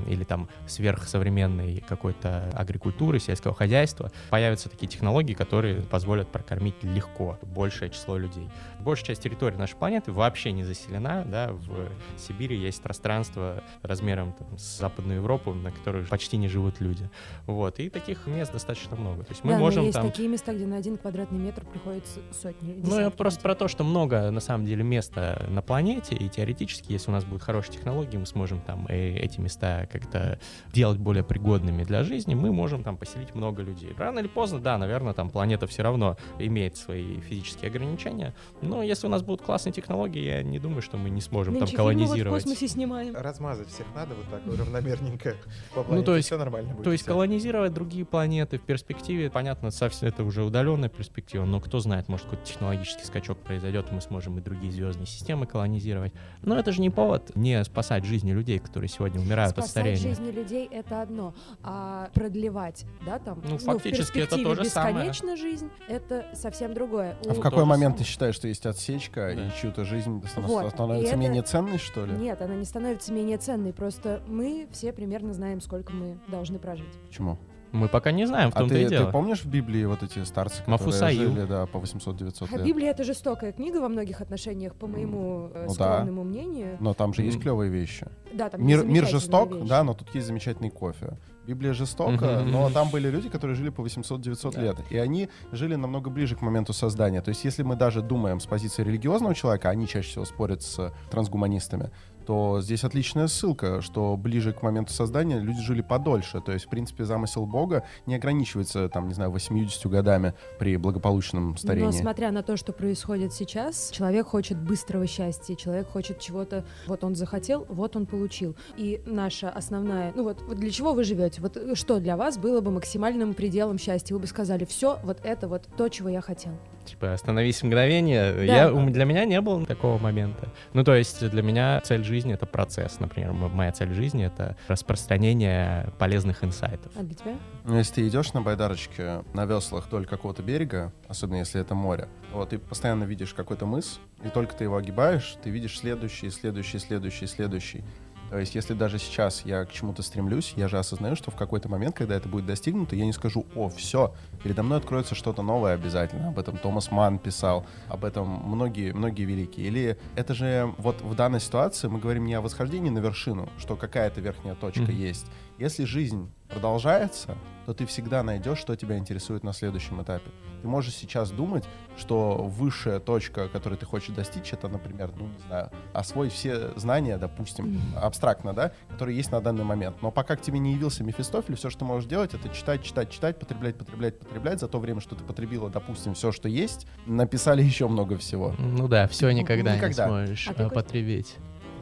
или там сверхсовременной какой-то агрикультуры, сельского хозяйства, появятся такие технологии, которые позволят прокормить легко большее число людей. Большая часть территории нашей планеты вообще не заселена, да, в Сибири есть пространство размером там, с Западную Европу, на которой почти не живут люди. Вот, и таких мест достаточно много. То есть мы да, но можем есть там... такие места, где на один квадратный метр приходится сотни. Ну, я просто про то, что много, на самом деле, места на планете, и теоретически, если у нас будут хорошие технологии, мы сможем там э, эти места как-то делать более пригодными для жизни, мы можем там поселить много людей. Рано или поздно, да, наверное, там планета все равно имеет свои физические ограничения, но если у нас будут классные технологии, я не думаю, что мы не сможем Нынче там фильмы вот колонизировать. в космосе снимаем. Размазать всех надо вот так вот равномерненько по Ну, то планете, есть- все нормально будет. То есть колонизировать другие планеты в перспективе, понятно, совсем это уже удаленная перспектива, но кто знает, может какой-то технологический скачок произойдет, и мы сможем и другие звездные системы колонизировать. Но это же не повод не спасать жизни людей, которые сегодня умирают от Спасать старения. жизни людей — это одно, а продлевать, да, там, Ну, в фактически это перспективе то же самое. бесконечно жизнь — это совсем другое. А У- в какой тоже момент самое. ты считаешь, что есть отсечка, Да. и чью-то жизнь Вот, и становится это- менее ценной, что ли? Нет, она не становится менее ценной, просто мы все примерно знаем, сколько мы должны прожить. Почему? Мы пока не знаем, в А том-то ты, и ты дело. помнишь в Библии вот эти старцы, которые Мафусаил. жили да, по 800-900 А лет? Библия — это жестокая книга во многих отношениях, по моему э, Ну да. скромному мнению. Но там же есть клевые вещи. Да, там Мир, есть мир жесток, вещи. да, но тут есть замечательный кофе. Библия жестока, Мгм. но там были люди, которые жили по 800-900 Да. лет. И они жили намного ближе к моменту создания. То есть если мы даже думаем с позиции религиозного человека, они чаще всего спорят с трансгуманистами, то здесь отличная ссылка, что ближе к моменту создания люди жили подольше. То есть, в принципе, замысел Бога не ограничивается, там, не знаю, 80 годами при благополучном старении. Но смотря на то, что происходит сейчас, человек хочет быстрого счастья, человек хочет чего-то, вот он захотел, вот он получил. И наша основная, ну вот, вот для чего вы живете? Вот э, что для вас было бы максимальным пределом счастья? Вы бы сказали, все, вот это вот то, чего я хотел. Типа, остановись мгновение. Я, у- для меня не было такого момента. Ну, то есть, для меня цель жизни — это процесс. Например, моя цель жизни — это распространение полезных инсайтов. А для тебя? Ну, если ты идешь на байдарочке на веслах вдоль какого-то берега, особенно если это море, вот ты постоянно видишь какой-то мыс, и только ты его огибаешь, ты видишь следующий, следующий, следующий, следующий. То есть, если даже сейчас я к чему-то стремлюсь, я же осознаю, что в какой-то момент, когда это будет достигнуто, я не скажу, о, все, передо мной откроется что-то новое обязательно. Об этом Томас Ман писал, об этом многие, многие великие. Или это же вот в данной ситуации мы говорим не о восхождении на вершину, что какая-то верхняя точка Мгм. есть. Если жизнь продолжается, то ты всегда найдешь, что тебя интересует на следующем этапе. Ты можешь сейчас думать, что высшая точка, которой ты хочешь достичь, это, например, ну, не знаю, освоить все знания, допустим, абстрактно, да, которые есть на данный момент. Но пока к тебе не явился Мефистофель, все, что ты можешь делать, это читать, читать, читать, потреблять, потреблять, потреблять. За то время, что ты потребила, допустим, все, что есть, написали еще много всего. Ну да, все никогда, никогда. не сможешь А э, потребить.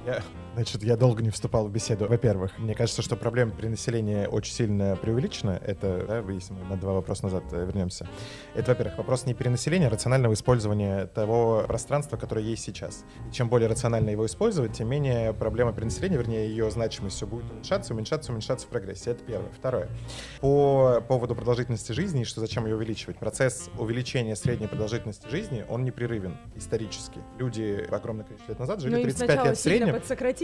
Я, значит, я долго не вступал в беседу. Во-первых, мне кажется, что проблема перенаселения очень сильно преувеличена. Это, да, если мы на два вопроса назад э, вернемся. Это, во-первых, вопрос не перенаселения, а рационального использования того пространства, которое есть сейчас. И чем более рационально его использовать, тем менее проблема перенаселения, вернее, ее значимость все будет уменьшаться, уменьшаться, уменьшаться в прогрессе. Это первое. Второе. По поводу продолжительности жизни и что зачем ее увеличивать. Процесс увеличения средней продолжительности жизни, он непрерывен исторически. Люди огромное количество лет назад жили Ну, им 35 сначала лет в среднем.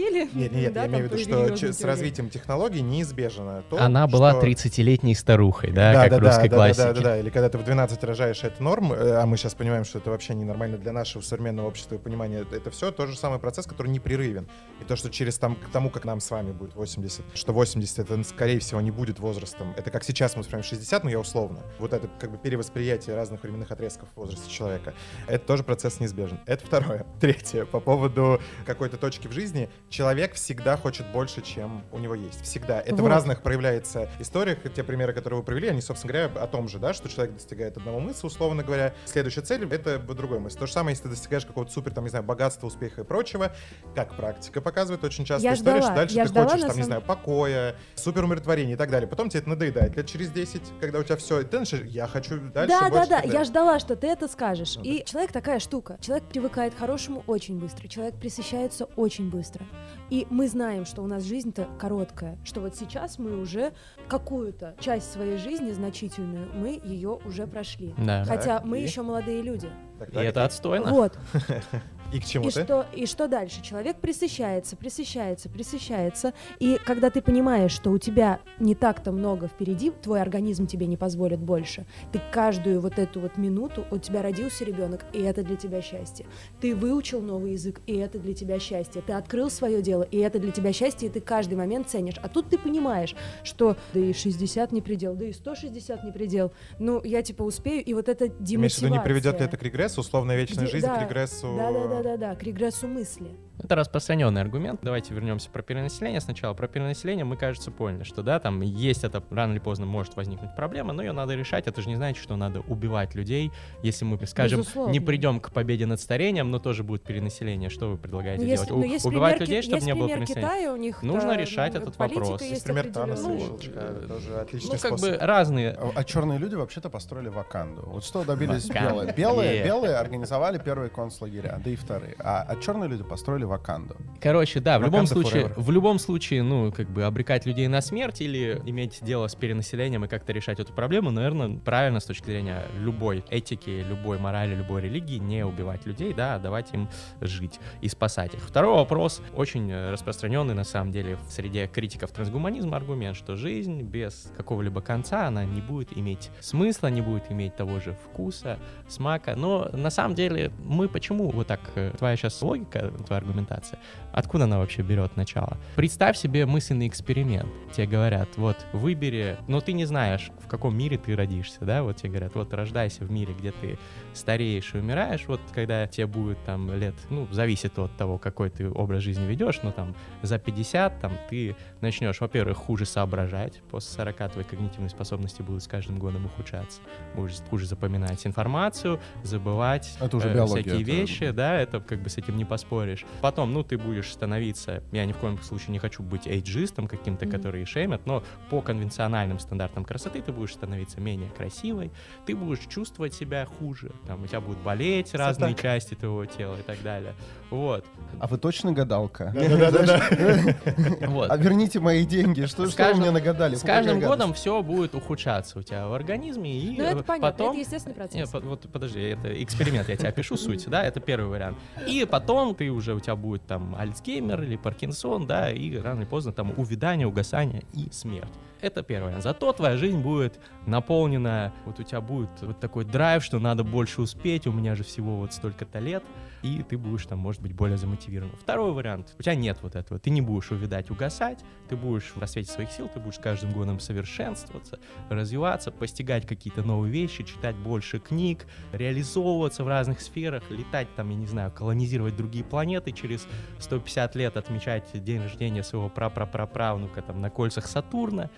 Захотели. Нет, нет, да, я имею в виду, что с развитием технологий неизбежно то, Она была что- 30-летней старухой, да, да, как да, в русской да, классике. Да, да, да, Или когда ты в 12 рожаешь, это норм, э, а мы сейчас понимаем, что это вообще ненормально для нашего современного общества и понимания. Это все тот же самый процесс, который непрерывен. И то, что через там, к тому, как нам с вами будет 80, что 80 это, скорее всего, не будет возрастом. Это как сейчас мы вспоминаем 60, но я условно. Вот это как бы перевосприятие разных временных отрезков в возрасте человека. Это тоже процесс неизбежен. Это второе. Третье. По поводу какой-то точки в жизни. Человек всегда хочет больше, чем у него есть. Всегда. Это в Вот. разных проявляется историях. Те примеры, которые вы привели, они, собственно говоря, о том же, да, что человек достигает одного мысли, условно говоря. Следующая цель — это другой мысль. То же самое, если ты достигаешь какого-то супер, там, не знаю, богатства, успеха и прочего, как практика показывает, очень часто Я история, ждала, что дальше я ты ждала, хочешь, там, не знаю, покоя, супер умиротворения и так далее. Потом тебе это надоедает. Лет через 10, когда у тебя все, ты начинаешь, я хочу дальше Да, да, больше, да, так я ждала, что ты это скажешь. Ну, И человек такая штука. Человек привыкает к хорошему очень быстро. Человек присыщается очень быстро. И мы знаем, что у нас жизнь-то короткая. Что вот сейчас мы уже какую-то часть своей жизни значительную, мы ее уже прошли. Да. Хотя мы и? еще молодые люди. Так, И так, это отстойно. Вот. И к чему И ты? что, и что дальше? Человек присыщается, присыщается, присыщается. И когда ты понимаешь, что у тебя не так-то много впереди, твой организм тебе не позволит больше, ты каждую вот эту вот минуту, у тебя родился ребенок, и это для тебя счастье. Ты выучил новый язык, и это для тебя счастье. Ты открыл свое дело, и это для тебя счастье, и ты каждый момент ценишь. А тут ты понимаешь, что да и 60 не предел, да и 160 не предел. Ну, я типа успею, и вот это Имеешь в демотивация. виду, не приведет ли это к регрессу, условная вечная Де- жизнь да, к регрессу? Да, да, да, да, да, к регрессу мысли. Это распространенный аргумент. Давайте вернемся про перенаселение. Сначала про перенаселение мы, кажется, поняли, что да, там есть это, рано или поздно может возникнуть проблема, но ее надо решать. Это же не значит, что надо убивать людей. Если мы, скажем, Безусловно. не придем к победе над старением, но тоже будет перенаселение, что вы предлагаете Ну, если, делать? ну, У- есть убивать пример, людей, чтобы есть не было перенаселения? Китая, у них Нужно решать этот политика вопрос. Есть Есть пример Таноса Ну, Щелчка, э, тоже отличный Ну, как способ. бы разные. А, а черные люди вообще-то построили Ваканду. Вот что добились белые? Белые, белые организовали первые концлагеря, да и вторые. А, а черные люди построили Ваканду. Короче, да, в любом случае, forever. в любом случае, ну, как бы обрекать людей на смерть или иметь дело с перенаселением и как-то решать эту проблему, наверное, правильно с точки зрения любой этики, любой морали, любой религии, не убивать людей, да, а давать им жить и спасать их. Второй вопрос, очень распространенный на самом деле в среде критиков трансгуманизма аргумент, что жизнь без какого-либо конца, она не будет иметь смысла, не будет иметь того же вкуса, смака. Но на самом деле мы почему вот так, э, твоя сейчас логика, твоя аргументация, откуда она вообще берет начало? Представь себе мысленный эксперимент. Тебе говорят, вот, выбери, но ты не знаешь, в каком мире ты родишься, да, вот тебе говорят, вот, рождайся в мире, где ты стареешь и умираешь, вот, когда тебе будет там лет, ну, зависит от того, какой ты образ жизни ведешь, но там за 50, там, ты начнешь, во-первых, хуже соображать, после 40 твои когнитивные способности будут с каждым годом ухудшаться, будешь хуже запоминать информацию, забывать Это уже э, биология, всякие это- вещи, да, это как бы с этим не поспоришь. Потом, ну, ты будешь становиться, я ни в коем случае не хочу быть эйджистом каким-то, Мгм. который шемят, но по конвенциональным стандартам красоты ты будешь становиться менее красивой, ты будешь чувствовать себя хуже, там, у тебя будут болеть Всё разные так. части твоего тела и так далее. Вот. А вы точно гадалка? Да-да-да-да. вот. А верните мои деньги. Что, вы мне нагадали? С каждым годом все будет ухудшаться у тебя в организме, и Ну, потом... это естественный процесс. Вот подожди, это эксперимент, я тебе опишу суть, да, это первый вариант. И потом ты уже, у тебя будет там Альцгеймер или Паркинсон, да, и рано или поздно там увядание, угасание и смерть. Это вариант. Зато твоя жизнь будет наполнена, вот у тебя будет вот такой драйв, что надо больше успеть, у меня же всего вот столько-то лет, и ты будешь там, может быть, более замотивирован. Второй вариант. У тебя нет вот этого. Ты не будешь увядать, угасать, ты будешь в рассвете своих сил, ты будешь каждым годом совершенствоваться, развиваться, постигать какие-то новые вещи, читать больше книг, реализовываться в разных сферах, летать там, я не знаю, колонизировать другие планеты, через 150 лет отмечать день рождения своего прапраправнука там на кольцах Сатурна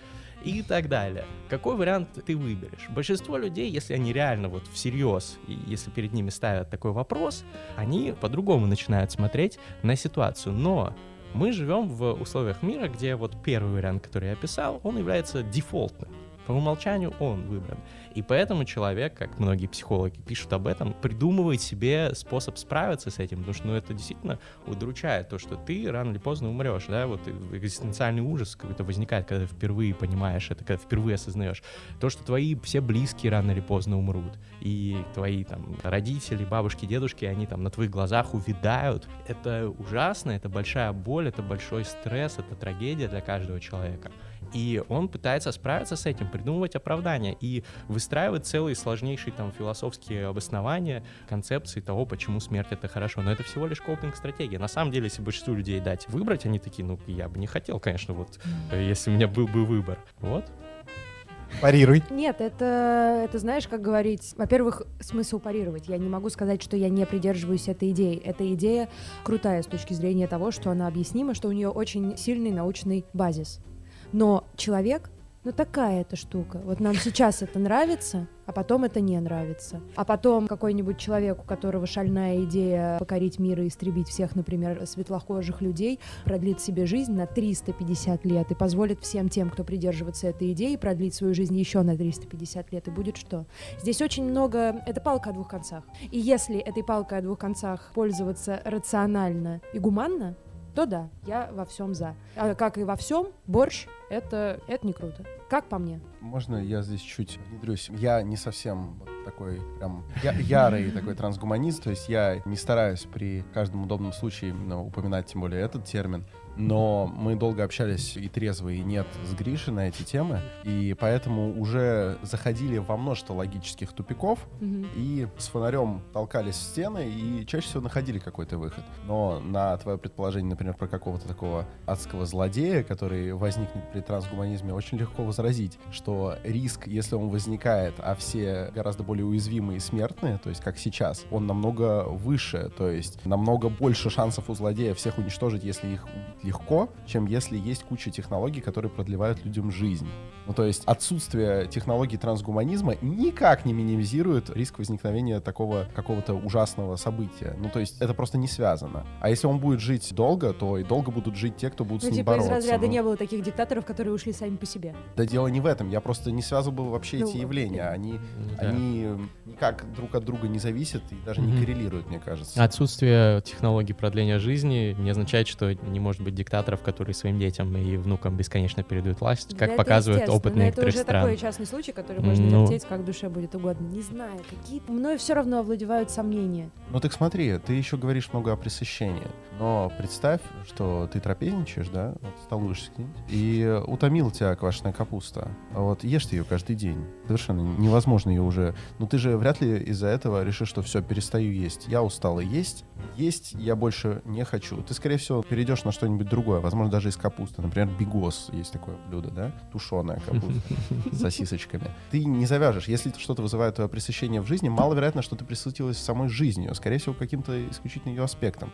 и так далее. Какой вариант ты выберешь? Большинство людей, если они реально вот всерьез, и если перед ними ставят такой вопрос, они по-другому начинают смотреть на ситуацию. Но мы живем в условиях мира, где вот первый вариант, который я описал, он является дефолтным. По умолчанию он выбран. И поэтому человек, как многие психологи пишут об этом, придумывает себе способ справиться с этим, потому что ну, это действительно удручает то, что ты рано или поздно умрешь, да, вот экзистенциальный ужас какой-то возникает, когда впервые понимаешь это, когда впервые осознаешь. То, что твои все близкие рано или поздно умрут, и твои там родители, бабушки, дедушки, они там на твоих глазах увядают, это ужасно, это большая боль, это большой стресс, это трагедия для каждого человека. И он пытается справиться с этим, придумывать оправдания и выстраивать целые сложнейшие там философские обоснования, концепции того, почему смерть это хорошо. Но это всего лишь копинг-стратегия. На самом деле, если большинству людей дать выбрать, они такие, ну, я бы не хотел, конечно, вот, э, если у меня был бы выбор. Вот. Парируй. Нет, это, это знаешь, как говорить. Во-первых, смысл парировать. Я не могу сказать, что я не придерживаюсь этой идеи. Эта идея крутая с точки зрения того, что она объяснима, что у нее очень сильный научный базис. Но человек, ну такая эта штука. Вот нам сейчас это нравится, а потом это не нравится. А потом какой-нибудь человек, у которого шальная идея покорить мир и истребить всех, например, светлокожих людей, продлит себе жизнь на 350 лет и позволит всем тем, кто придерживается этой идеи, продлить свою жизнь еще на 350 лет. И будет что? Здесь очень много... Это палка о двух концах. И если этой палкой о двух концах пользоваться рационально и гуманно, то да, я во всем за. А как и во всем, борщ это, это не круто. Как по мне? Можно я здесь чуть внедрюсь? Я не совсем такой прям я, ярый такой трансгуманист, то есть я не стараюсь при каждом удобном случае именно упоминать тем более этот термин но мы долго общались и трезво, и нет с Гришей на эти темы, и поэтому уже заходили во множество логических тупиков, Мгм. и с фонарем толкались в стены, и чаще всего находили какой-то выход. Но на твое предположение, например, про какого-то такого адского злодея, который возникнет при трансгуманизме, очень легко возразить, что риск, если он возникает, а все гораздо более уязвимые и смертные, то есть как сейчас, он намного выше, то есть намного больше шансов у злодея всех уничтожить, если их убить легко, чем если есть куча технологий, которые продлевают людям жизнь. Ну, то есть отсутствие технологий трансгуманизма никак не минимизирует риск возникновения такого какого-то ужасного события. Ну, то есть это просто не связано. А если он будет жить долго, то и долго будут жить те, кто будут Ну, с ним типа из бороться. разряда Ну, не было таких диктаторов, которые ушли сами по себе. Да дело не в этом. Я просто не связывал бы вообще Ну, эти явления. Они, Да. они никак друг от друга не зависят и даже не Мгм. коррелируют, мне кажется. Отсутствие технологий продления жизни не означает, что не может быть диктаторов, которые своим детям и внукам бесконечно передают власть, Да как это показывает опыт но это некоторых уже стран. такой частный случай, который можно Ну. вертеть как душе будет угодно. Не знаю, какие... Мною все равно овладевают сомнения. Ну так смотри, ты еще говоришь много о пресыщении. Но представь, что ты трапезничаешь, да, вот столуешься где-нибудь, и утомила тебя квашеная капуста. А Вот ешь ты ее каждый день. Совершенно невозможно ее уже. Ну ты же вряд ли из-за этого решишь, что все, перестаю есть. Я устала есть. Есть я больше не хочу. Ты, скорее всего, перейдешь на что-нибудь другое. Возможно, даже из капусты. Например, бигос есть такое блюдо, да? Тушеная капуста с сосисочками. Ты не завяжешь. Если что-то вызывает твое пресыщение в жизни, маловероятно, что ты присытилась самой жизнью. Скорее всего, каким-то исключительно ее аспектом.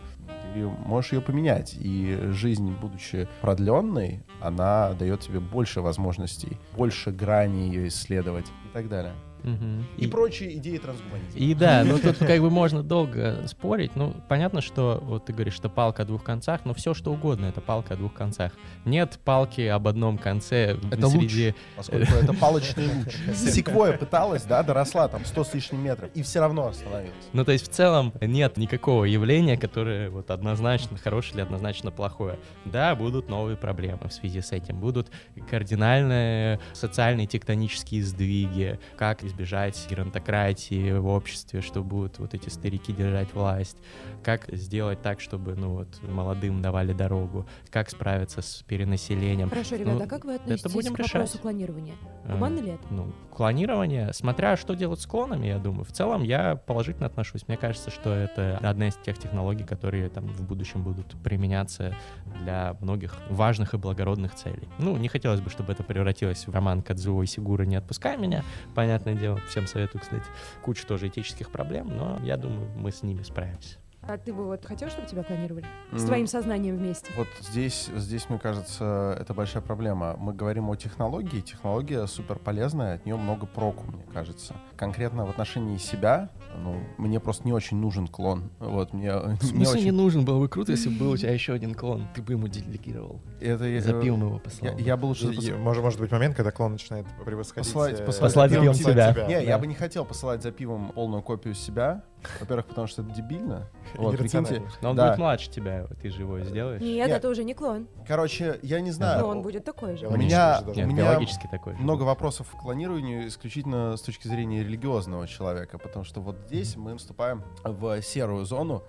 Ты можешь ее поменять. И жизнь, будучи продленной, она дает тебе больше возможностей, больше граней ее исследовать и так далее. Мгм. И, прочие идеи трансгуманизма. И да, ну тут как бы можно долго спорить. Ну, понятно, что вот ты говоришь, что палка о двух концах, но все что угодно это палка о двух концах. Нет палки об одном конце Это среди... Поскольку это палочный луч. Секвоя пыталась, да, доросла там 100 с лишним метров, и все равно остановилась. Ну, то есть в целом нет никакого явления, которое вот однозначно хорошее или однозначно плохое. Да, будут новые проблемы в связи с этим. Будут кардинальные социальные тектонические сдвиги, как избежать геронтократии в обществе, что будут вот эти старики держать власть, как сделать так, чтобы, ну вот, молодым давали дорогу, как справиться с перенаселением. Хорошо, ребята, Ну, а как вы относитесь будем к вопросу решать. клонирования? Э, Гуманно ли это? ну, клонирование, смотря что делать с клонами, я думаю. В целом я положительно отношусь. Мне кажется, что это одна из тех технологий, которые там в будущем будут применяться для многих важных и благородных целей. Ну, не хотелось бы, чтобы это превратилось в роман Кадзуо и Сигура «Не отпускай меня». Понятное дело, всем советую, кстати. Куча тоже этических проблем, но я думаю, мы с ними справимся. А ты бы вот хотел, чтобы тебя клонировали? С М, твоим сознанием вместе? Вот здесь, здесь, мне кажется, это большая проблема. Мы говорим о технологии. Технология супер полезная, от нее много проку, мне кажется. Конкретно в отношении себя, ну, мне просто не очень нужен клон. Вот, мне В не смысле не очень... нужен? Было бы круто, если бы был у тебя еще один клон. Ты бы ему делегировал. Это, э, За пивом его Я, послал. я бы лучше... И- и может, может быть момент, когда клон начинает превосходить... Послать- э, послать Послать пивом пивом тебя. Не, да. я бы не хотел посылать за пивом полную копию себя. Во-первых, потому что это дебильно. Вот, прикиньте. Но он Да. будет младше тебя, ты же его сделаешь. Нет, Нет. это уже не клон. Короче, я не знаю. Но он будет такой же. У меня- же у Нет, меня биологически такой же. много вопросов к клонированию исключительно с точки зрения религиозного человека, потому что вот здесь мы вступаем в серую зону.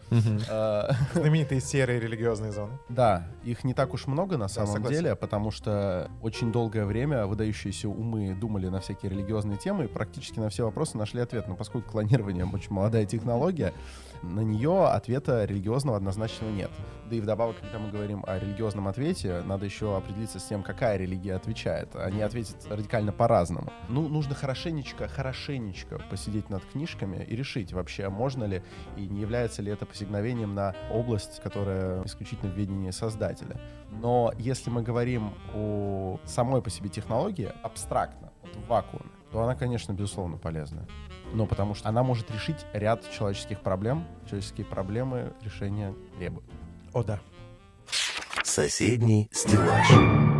Э, Знаменитые серые религиозные зоны. Да, их не так уж много на самом деле, потому что очень долгое время выдающиеся умы думали на всякие религиозные темы и практически на все вопросы нашли ответ. Но поскольку клонирование очень молодая технология, на нее ответа религиозного однозначного нет. Да и вдобавок, когда мы говорим о религиозном ответе, надо еще определиться с тем, какая религия отвечает. Они ответят радикально по-разному. Ну, нужно хорошенечко, хорошенечко посидеть над книжками и решить вообще, можно ли и не является ли это посигновением на область, которая исключительно в ведении создателя. Но если мы говорим о самой по себе технологии абстрактно, вот в вакууме, то она, конечно, безусловно полезная. Но потому что она может решить ряд человеческих проблем. Человеческие проблемы решения требуют. О, да. Соседний стеллаж.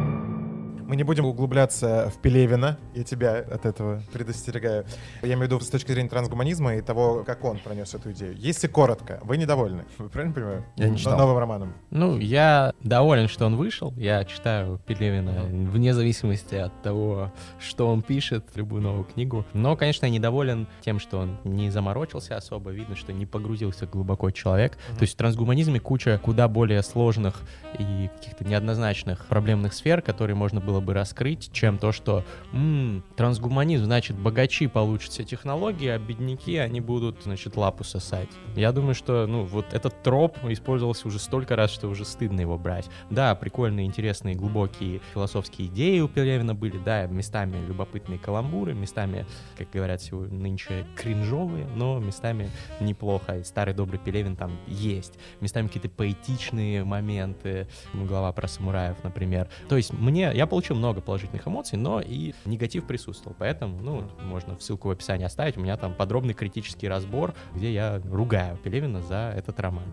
Мы не будем углубляться в Пелевина, я тебя от этого предостерегаю. Я имею в виду с точки зрения трансгуманизма и того, как он пронес эту идею. Если коротко, вы недовольны, вы правильно понимаю? Я не читал. Новым романом. Ну, я доволен, что он вышел. Я читаю Пелевина вне зависимости от того, что он пишет, любую новую книгу. Но, конечно, я недоволен тем, что он не заморочился особо. Видно, что не погрузился глубоко человек. То есть в трансгуманизме куча куда более сложных и каких-то неоднозначных проблемных сфер, которые можно было бы раскрыть, чем то, что м, трансгуманизм, значит, богачи получат все технологии, а бедняки, они будут, значит, лапу сосать. Я думаю, что, ну, вот этот троп использовался уже столько раз, что уже стыдно его брать. Да, прикольные, интересные, глубокие философские идеи у Пелевина были, да, местами любопытные каламбуры, местами, как говорят сегодня нынче, кринжовые, но местами неплохо. И старый добрый Пелевин там есть. Местами какие-то поэтичные моменты, глава про самураев, например. То есть мне, я получил много положительных эмоций, но и негатив присутствовал. Поэтому, ну, можно ссылку в описании оставить. У меня там подробный критический разбор, где я ругаю Пелевина за этот роман.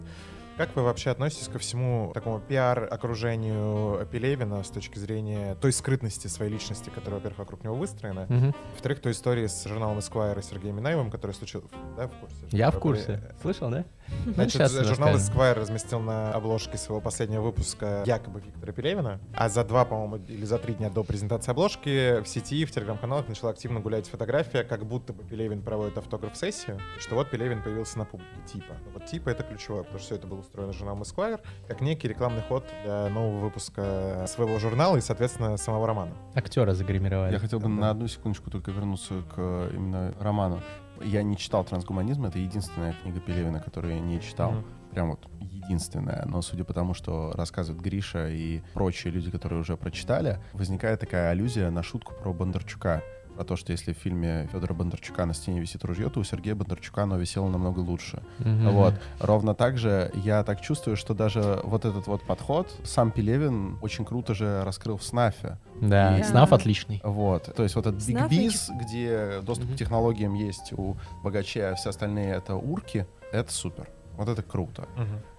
Как вы вообще относитесь ко всему такому пиар-окружению Пелевина с точки зрения той скрытности своей личности, которая, во-первых, вокруг него выстроена, Мгм. во-вторых, той истории с журналом Esquire Сергеем Минаевым, которая случилась, да, в курсе? Я в Который- курсе. Слышал, да? Ну, Значит, щас журнал. Esquire разместил на обложке своего последнего выпуска якобы Виктора Пелевина, а за два, по-моему, или за три дня до презентации обложки в сети, в телеграм-каналах начала активно гулять фотография, как будто бы Пелевин проводит автограф-сессию, и что вот Пелевин появился на публике, типа. Ну, Вот типа это ключевое, потому что все это было устроено журналом Esquire, как некий рекламный ход для нового выпуска своего журнала и, соответственно, самого романа. Актера загримировали. Я хотел бы Да. на одну секундочку только вернуться к э, именно роману. Я не читал «Трансгуманизм», это единственная книга Пелевина, которую я не читал. Мгм. Прям вот единственная. Но судя по тому, что рассказывает Гриша и прочие люди, которые уже прочитали, возникает такая аллюзия на шутку про Бондарчука. Про то, что если в фильме Федора Бондарчука на стене висит ружье, то у Сергея Бондарчука оно висело намного лучше. Мгм. Вот. Ровно так же я так чувствую, что даже вот этот вот подход сам Пелевин очень круто же раскрыл в «Снафе». Да, И- Снаф отличный. Вот. То есть вот этот Снаф Biz, где доступ Мгм. к технологиям есть у богачей, а все остальные это урки, это супер. Вот это круто.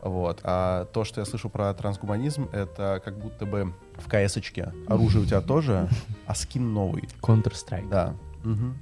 Вот. А то, что я слышу про трансгуманизм, это как будто бы в КС-очке оружие у тебя тоже, а скин новый. Counter-Strike. Да. Мгм.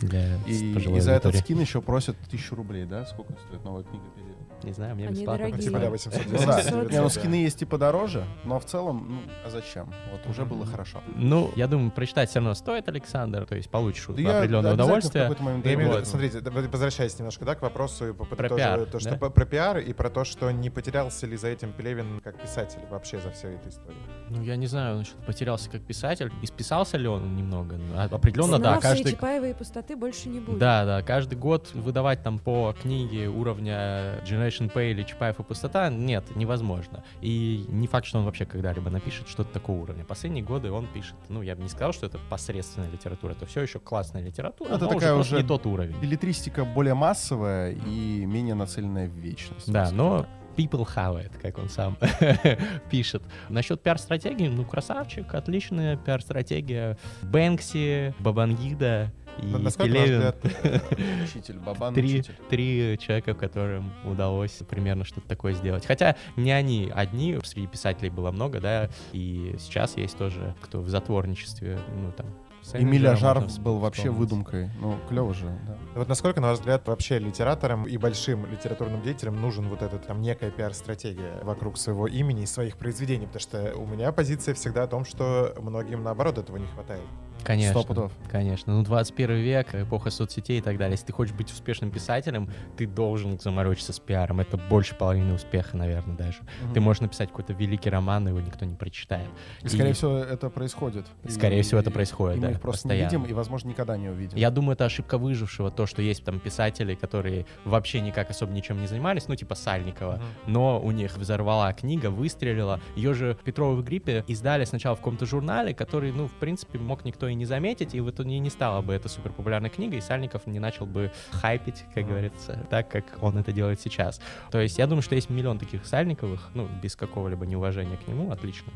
Для И, и за этот скин еще просят тысячу рублей, да? Сколько стоит новая книга Пелевина? Не знаю, мне Они бесплатно. Ну, дорогие. типа, да, Ну 800 Ну да. 800, Не, ну скины есть типа дороже, но в целом, ну, а зачем? Вот уже было хорошо. Ну, я думаю, прочитать все равно стоит, Александр, то есть получишь Да я определенное обязательно в удовольствие. какой-то момент Я имею в виду, Вот. смотрите, да, вы- возвращаясь немножко да, к вопросу и по- Про тоже пиар, то, что да? по- про пиар и про то, что не потерялся ли за этим Пелевин как писатель вообще за всей этой историей. Ну, я не знаю, он что-то потерялся как писатель. Исписался ли он немного? Ну, а- Определенно, да, Снавшие каждый... Чапаева и пустоты пустоты больше не будет. Да, да, каждый год выдавать там по книге уровня Generation Pay или Чапаев и пустота, нет, невозможно. И не факт, что он вообще когда-либо напишет что-то такого уровня. Последние годы он пишет, ну, я бы не сказал, что это посредственная литература, это все еще классная литература, Это но такая уже, уже не тот уровень. Билетристика более массовая и менее нацеленная в вечность. Да, но people have it, как он сам пишет. Насчет пиар-стратегии, ну, красавчик, отличная пиар-стратегия. Бэнкси, Бабангида и На- Насколько, Пелевин. Учитель, Бабан Три, учитель. три человека, которым удалось примерно что-то такое сделать. Хотя не они одни, среди писателей было много, да, и сейчас есть тоже, кто в затворничестве, ну, там, Ажар можно был вообще вспомнить. выдумкой. Ну, клево же, да. Вот насколько, на ваш взгляд, вообще литераторам и большим литературным деятелям нужен вот этот там некая пиар-стратегия вокруг своего имени и своих произведений? Потому что у меня позиция всегда о том, что многим, наоборот, этого не хватает. Конечно. Сто пудов. Конечно. Ну, 21 век, эпоха соцсетей и так далее. Если ты хочешь быть успешным писателем, ты должен заморочиться с пиаром. Это больше половины успеха, наверное, даже. Ты можешь написать какой-то великий роман, его никто не прочитает. И, скорее И- всего, это происходит. Скорее И- всего, это происходит, и да, мы их просто постоянно. не видим, и, возможно, никогда не увидим. Я думаю, это ошибка выжившего, то, что есть там писатели, которые вообще никак особо ничем не занимались, ну, типа Сальникова, но у них взорвала книга, выстрелила. Ее же Петрова в гриппе издали сначала в каком-то журнале, который, ну, в принципе, мог никто и не заметить, и в итоге не стала бы это супер популярной книгой, и Сальников не начал бы хайпить, как говорится, так, как он это делает сейчас. То есть я думаю, что есть миллион таких Сальниковых, ну, без какого-либо неуважения к нему, отлично.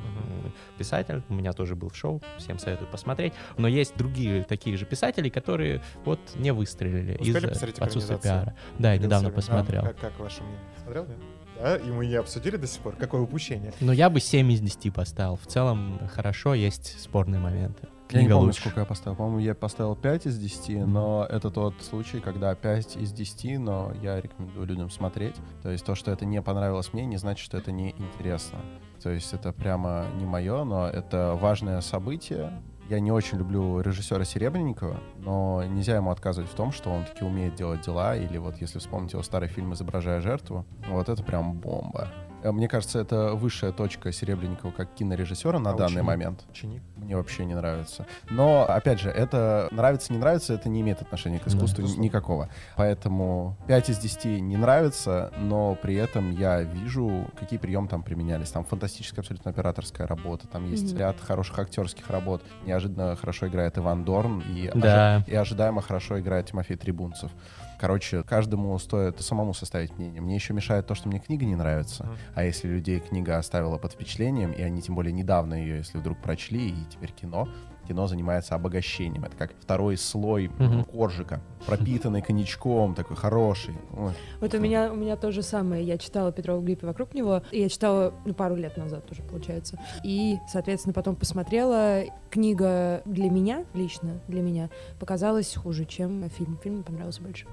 М, Писатель, у меня тоже был в шоу, всем советую посмотреть. Но есть другие такие же писатели, которые вот не выстрелили Успели из-за посмотреть отсутствия пиара. Да, я недавно А, посмотрел. как, как ваше мнение? Смотрел, нет? Да, и мы не обсудили до сих пор. Какое упущение. Но я бы 7 из 10 поставил. В целом, хорошо, есть спорные моменты. Я не Книга помню, лучше. сколько я поставил. По-моему, я поставил 5 из 10, но это тот случай, когда 5 из 10, но я рекомендую людям смотреть. То есть то, что это не понравилось мне, не значит, что это не интересно. То есть это прямо не мое, но это важное событие. Я не очень люблю режиссера Серебренникова, но нельзя ему отказывать в том, что он таки умеет делать дела. Или вот если вспомнить его старый фильм «Изображая жертву», вот это прям бомба. Э, Мне кажется, это высшая точка Серебренникова как кинорежиссера на А данный ученик? момент. Ученик. Мне вообще не нравится. Но, опять же, это нравится, не нравится, это не имеет отношения к Да, искусству безусловно. никакого. Поэтому 5 из 10 не нравится, но при этом я вижу, какие приемы там применялись. Там фантастическая абсолютно операторская работа, там есть Мгм. ряд хороших актерских работ. Неожиданно хорошо играет Иван Дорн и, Да. ожи- и ожидаемо хорошо играет Тимофей Трибунцев. Короче, каждому стоит самому составить мнение. Мне еще мешает то, что мне книга не нравится. А если людей книга оставила под впечатлением, и они тем более недавно ее, если вдруг прочли, и теперь кино, кино занимается обогащением. Это как второй слой Мгм. коржика, пропитанный коньячком, такой хороший. Ой, Вот у меня, у меня то же самое. Я читала Петрова Гриппе вокруг него. И я читала ну, пару лет назад уже, получается. И, соответственно, потом посмотрела. Книга для меня, лично для меня, показалась хуже, чем фильм. Фильм мне понравился больше.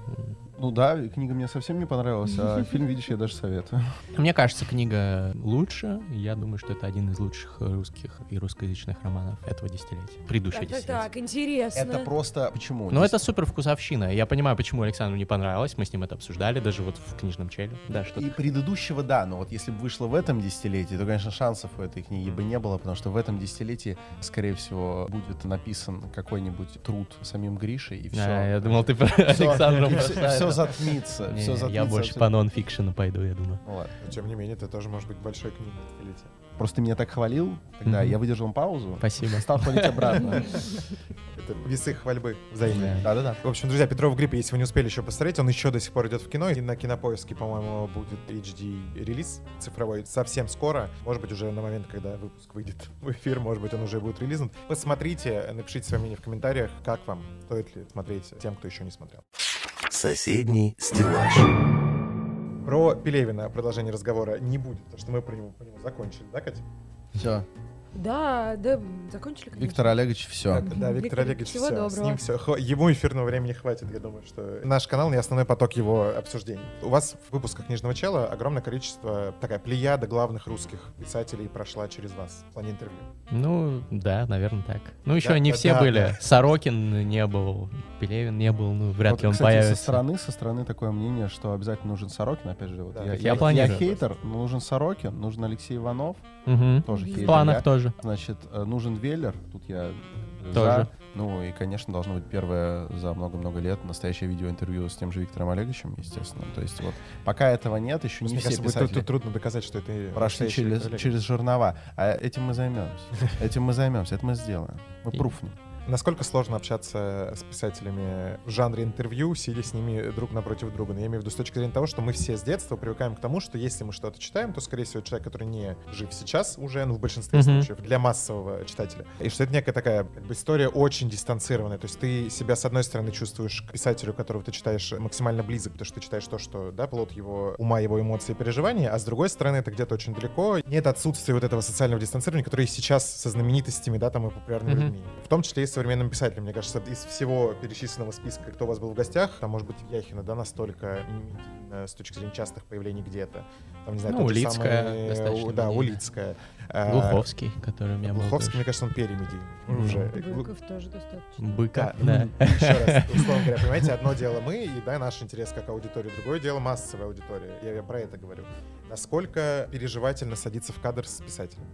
Ну да, книга мне совсем не понравилась, а фильм, видишь, я даже советую. Мне кажется, книга лучше. Я думаю, что это один из лучших русских и русскоязычных романов этого десятилетия. Предыдущего десятилетия. так, интересно. Это просто... Почему? Но это супер вкусовщина. Я понимаю, почему Александру не понравилось. Мы с ним это обсуждали, даже вот в книжном челе. Да, что И предыдущего, да, но вот если бы вышло в этом десятилетии, то, конечно, шансов у этой книги бы не было, потому что в этом десятилетии, скорее всего, будет написан какой-нибудь труд самим Гришей, и все. А, я думал, ты про Александра все, затмится. Не, все я затмится больше абсолютно. по нон-фикшену пойду, я думаю. Ну ладно. Но, тем не менее, это тоже может быть большой книгой десятилетия. Просто ты меня так хвалил, тогда Мгм. я выдержал паузу, Спасибо. стал хвалить обратно. Это весы хвальбы взаимные. Да. Да-да-да. В общем, друзья, Петров в гриппе, если вы не успели еще посмотреть, он еще до сих пор идет в кино. И на кинопоиске, по-моему, будет HD-релиз цифровой совсем скоро. Может быть, уже на момент, когда выпуск выйдет в эфир, может быть, он уже будет релизнут. Посмотрите, напишите свое мнение в комментариях, как вам, стоит ли смотреть тем, кто еще не смотрел. Соседний стеллаж. Про Пелевина продолжение разговора не будет, потому что мы про него, по нему закончили, да, Катя? Все. Да, да, закончили, конечно. Виктор Олегович, все. Так, да, Виктор Виктор, Олегович, всего все, с доброго. ним все. Ему эфирного времени хватит, я думаю, что наш канал не основной поток его обсуждений. У вас в выпусках «Книжного чела» огромное количество, такая плеяда главных русских писателей прошла через вас в плане интервью. Ну, да, наверное, так. Ну, еще Да, не да, все да, были. да. Сорокин не был, Пелевин не был, ну, вряд Вот, ли он кстати, появится. со стороны, со стороны такое мнение, что обязательно нужен Сорокин. Опять же, вот Да, я, я я, планирую. хейтер, но нужен Сорокин, нужен Алексей Иванов, Мгм. тоже хейтер. В планах я. тоже. Значит, э, нужен Веллер, тут я Тоже. Ну и, конечно, должно быть первое за много-много лет настоящее видеоинтервью с тем же Виктором Олеговичем, естественно. То есть вот пока этого нет, еще не Мне все кажется, писатели тру- трудно доказать, что это прошли через, через жернова. А этим мы займемся. Этим мы займемся, это мы сделаем. Мы пруфнем. Насколько сложно общаться с писателями в жанре интервью, сидя с ними друг напротив друга? Но я имею в виду с точки зрения того, что мы все с детства привыкаем к тому, что если мы что-то читаем, то, скорее всего, человек, который не жив сейчас уже, ну, в большинстве Мгм. случаев, для массового читателя. И что это некая такая как бы, история очень дистанцированная. То есть ты себя, с одной стороны, чувствуешь к писателю, которого ты читаешь, максимально близок, потому что ты читаешь то, что, да, плод его ума, его эмоций и переживаний, а с другой стороны, это где-то очень далеко. Нет отсутствия вот этого социального дистанцирования, которое сейчас со знаменитостями, да, там и популярными Мгм. людьми. В том числе и современным писателем. Мне кажется, из всего перечисленного списка, кто у вас был в гостях, там, может быть, Яхина, да, настолько с точки зрения частых появлений где-то. Там, не знаю, Ну, Улицкая самый, достаточно у- Да. Улицкая. А, Глуховский, который у меня был Глуховский, мне кажется, он перемедийный. Мгм. Уже. Быков тоже достаточно. Быка, Да, да. ну, еще раз, условно говоря, понимаете, одно дело мы и да, наш интерес как аудитория, другое дело массовая аудитория. Я, я про это говорю. Насколько переживательно садиться в кадр с писателем?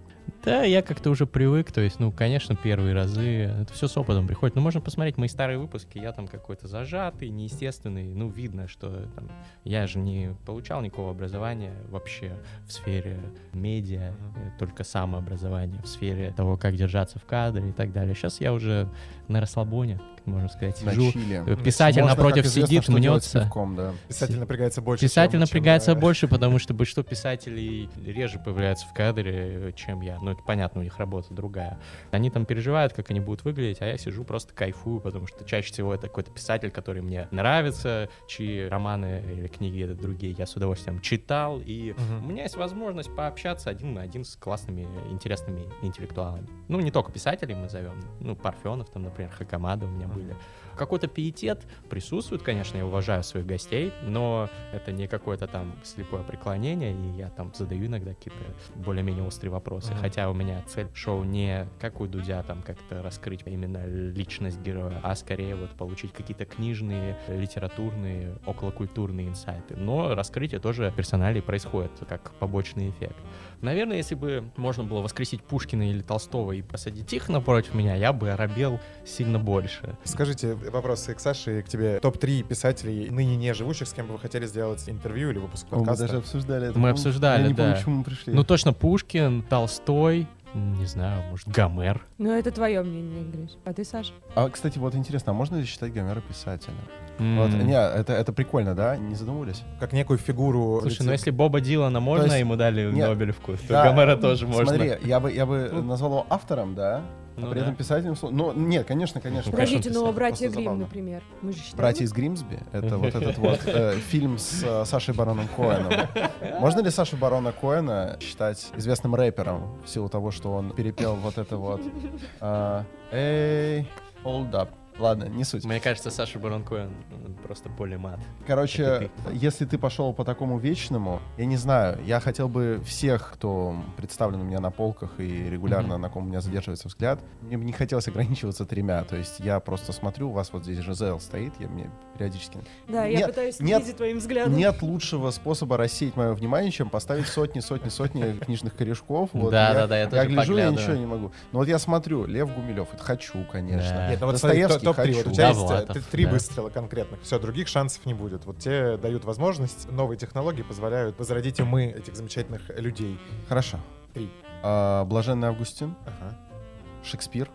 Да, я как-то уже привык, то есть, ну, конечно, первые разы, это все с опытом приходит. Ну, можно посмотреть мои старые выпуски, я там какой-то зажатый, неестественный, ну, видно, что там, я же не получал никакого образования вообще в сфере медиа, э, только самообразование, в сфере того, как держаться в кадре и так далее. Сейчас я уже на расслабоне, как можно сказать, На сижу, чили. э, писатель Можно, известно, сидит, мнется. пивком, да. Писатель напрягается больше. Писатель чем- чем, напрягается э, больше, потому что большинство писателей реже появляются в кадре, чем я. Ну, это понятно, у них работа другая. Они там переживают, как они будут выглядеть, а я сижу просто кайфую, потому что чаще всего это какой-то писатель, который мне нравится, чьи романы или книги это другие я с удовольствием читал, и Мгм. у меня есть возможность пообщаться один на один с классными, интересными интеллектуалами. Ну, не только писателей мы зовем, ну, Парфенов там, например, Хакамада у меня были. Какой-то пиетет присутствует, конечно, я уважаю своих гостей, но это не какое-то там слепое преклонение, и я там задаю иногда какие-то более-менее острые вопросы. Мгм. Хотя у меня цель шоу не как у Дудя там как-то раскрыть именно личность героя, а скорее вот получить какие-то книжные, литературные, околокультурные инсайты. Но раскрытие тоже персоналей происходит как побочный эффект. Наверное, если бы можно было воскресить Пушкина или Толстого и посадить их напротив меня, я бы оробел сильно больше. Скажите, вопросы к Саше и к тебе. Топ-3 писателей, ныне не живущих, с кем бы вы хотели сделать интервью или выпуск О, Мы подкаста? даже обсуждали это. Мы помню? обсуждали, Я не помню, да. почему мы пришли. Ну, точно Пушкин, Толстой, не знаю, может, Гомер. Ну, это твое мнение, Гриш. А ты, Саша? А, кстати, вот интересно, а можно ли считать Гомера писателем? Вот, не, это, это прикольно, да? Не задумывались? Как некую фигуру... Слушай, литер- ну если Боба Дилана можно, есть- ему дали Нет. Нобелевку, то Да, Гомера тоже можно. Смотри, я бы, я бы Ну. назвал его автором, да? Ну а при да. этом писателем... Ну, нет, конечно, конечно. Ну, Подождите, ну, а братья Грим, забавно. например. Мы же считаем. Братья из Гримсби, это вот этот вот э, фильм с э, Сашей Бароном Коэном. Можно ли Сашу Барона Коэна считать известным рэпером в силу того, что он перепел вот это вот э, «Эй, hold up». Ладно, не суть. Мне кажется, Саша Барон Коэн просто более мат. Короче, и если ты пошел по такому вечному, я не знаю, я хотел бы всех, кто представлен у меня на полках и регулярно Мгм. на ком у меня задерживается взгляд, мне бы не хотелось ограничиваться тремя. То есть я просто смотрю, у вас вот здесь Жизел стоит, я мне периодически... Да, я Нет, пытаюсь нет, следить твоим взглядом. Нет лучшего способа рассеять мое внимание, чем поставить сотни, сотни, сотни книжных корешков. Вот, Да, я, да, да, я тоже гляжу, я поглядываю. ничего не могу. Но вот я смотрю, Лев Гумилев, это хочу, конечно. Да. Нет, ну вот Достоевский топ-3. Вот у тебя есть Довлатов, э, три да. выстрела конкретных. Все, других шансов не будет. Вот тебе дают возможность, новые технологии позволяют возродить умы этих замечательных людей. Хорошо. Три. А, Блаженный Августин, Ага. Шекспир.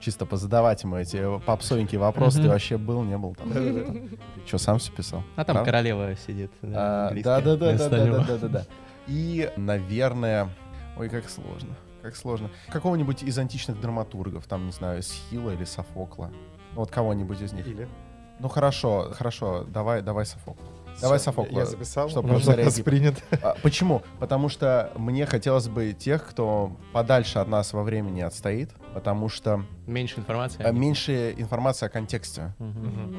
Чисто позадавать ему эти попсовенькие вопросы. Ты вообще был, не был там? Что, сам все писал? А там королева сидит. Да, да, да, да, да, да, да. И, наверное, ой, как сложно, как сложно. Какого-нибудь из античных драматургов, там, не знаю, Схила или Софокла. Ну, вот кого-нибудь из них. Или? Ну хорошо, хорошо, давай, давай Софокла. Давай Софокла. Я, записал. чтобы вас типа. принят. А, Почему? Потому что мне хотелось бы тех, кто подальше от нас во времени отстоит, потому что Меньше информации. них. меньше информации о контексте.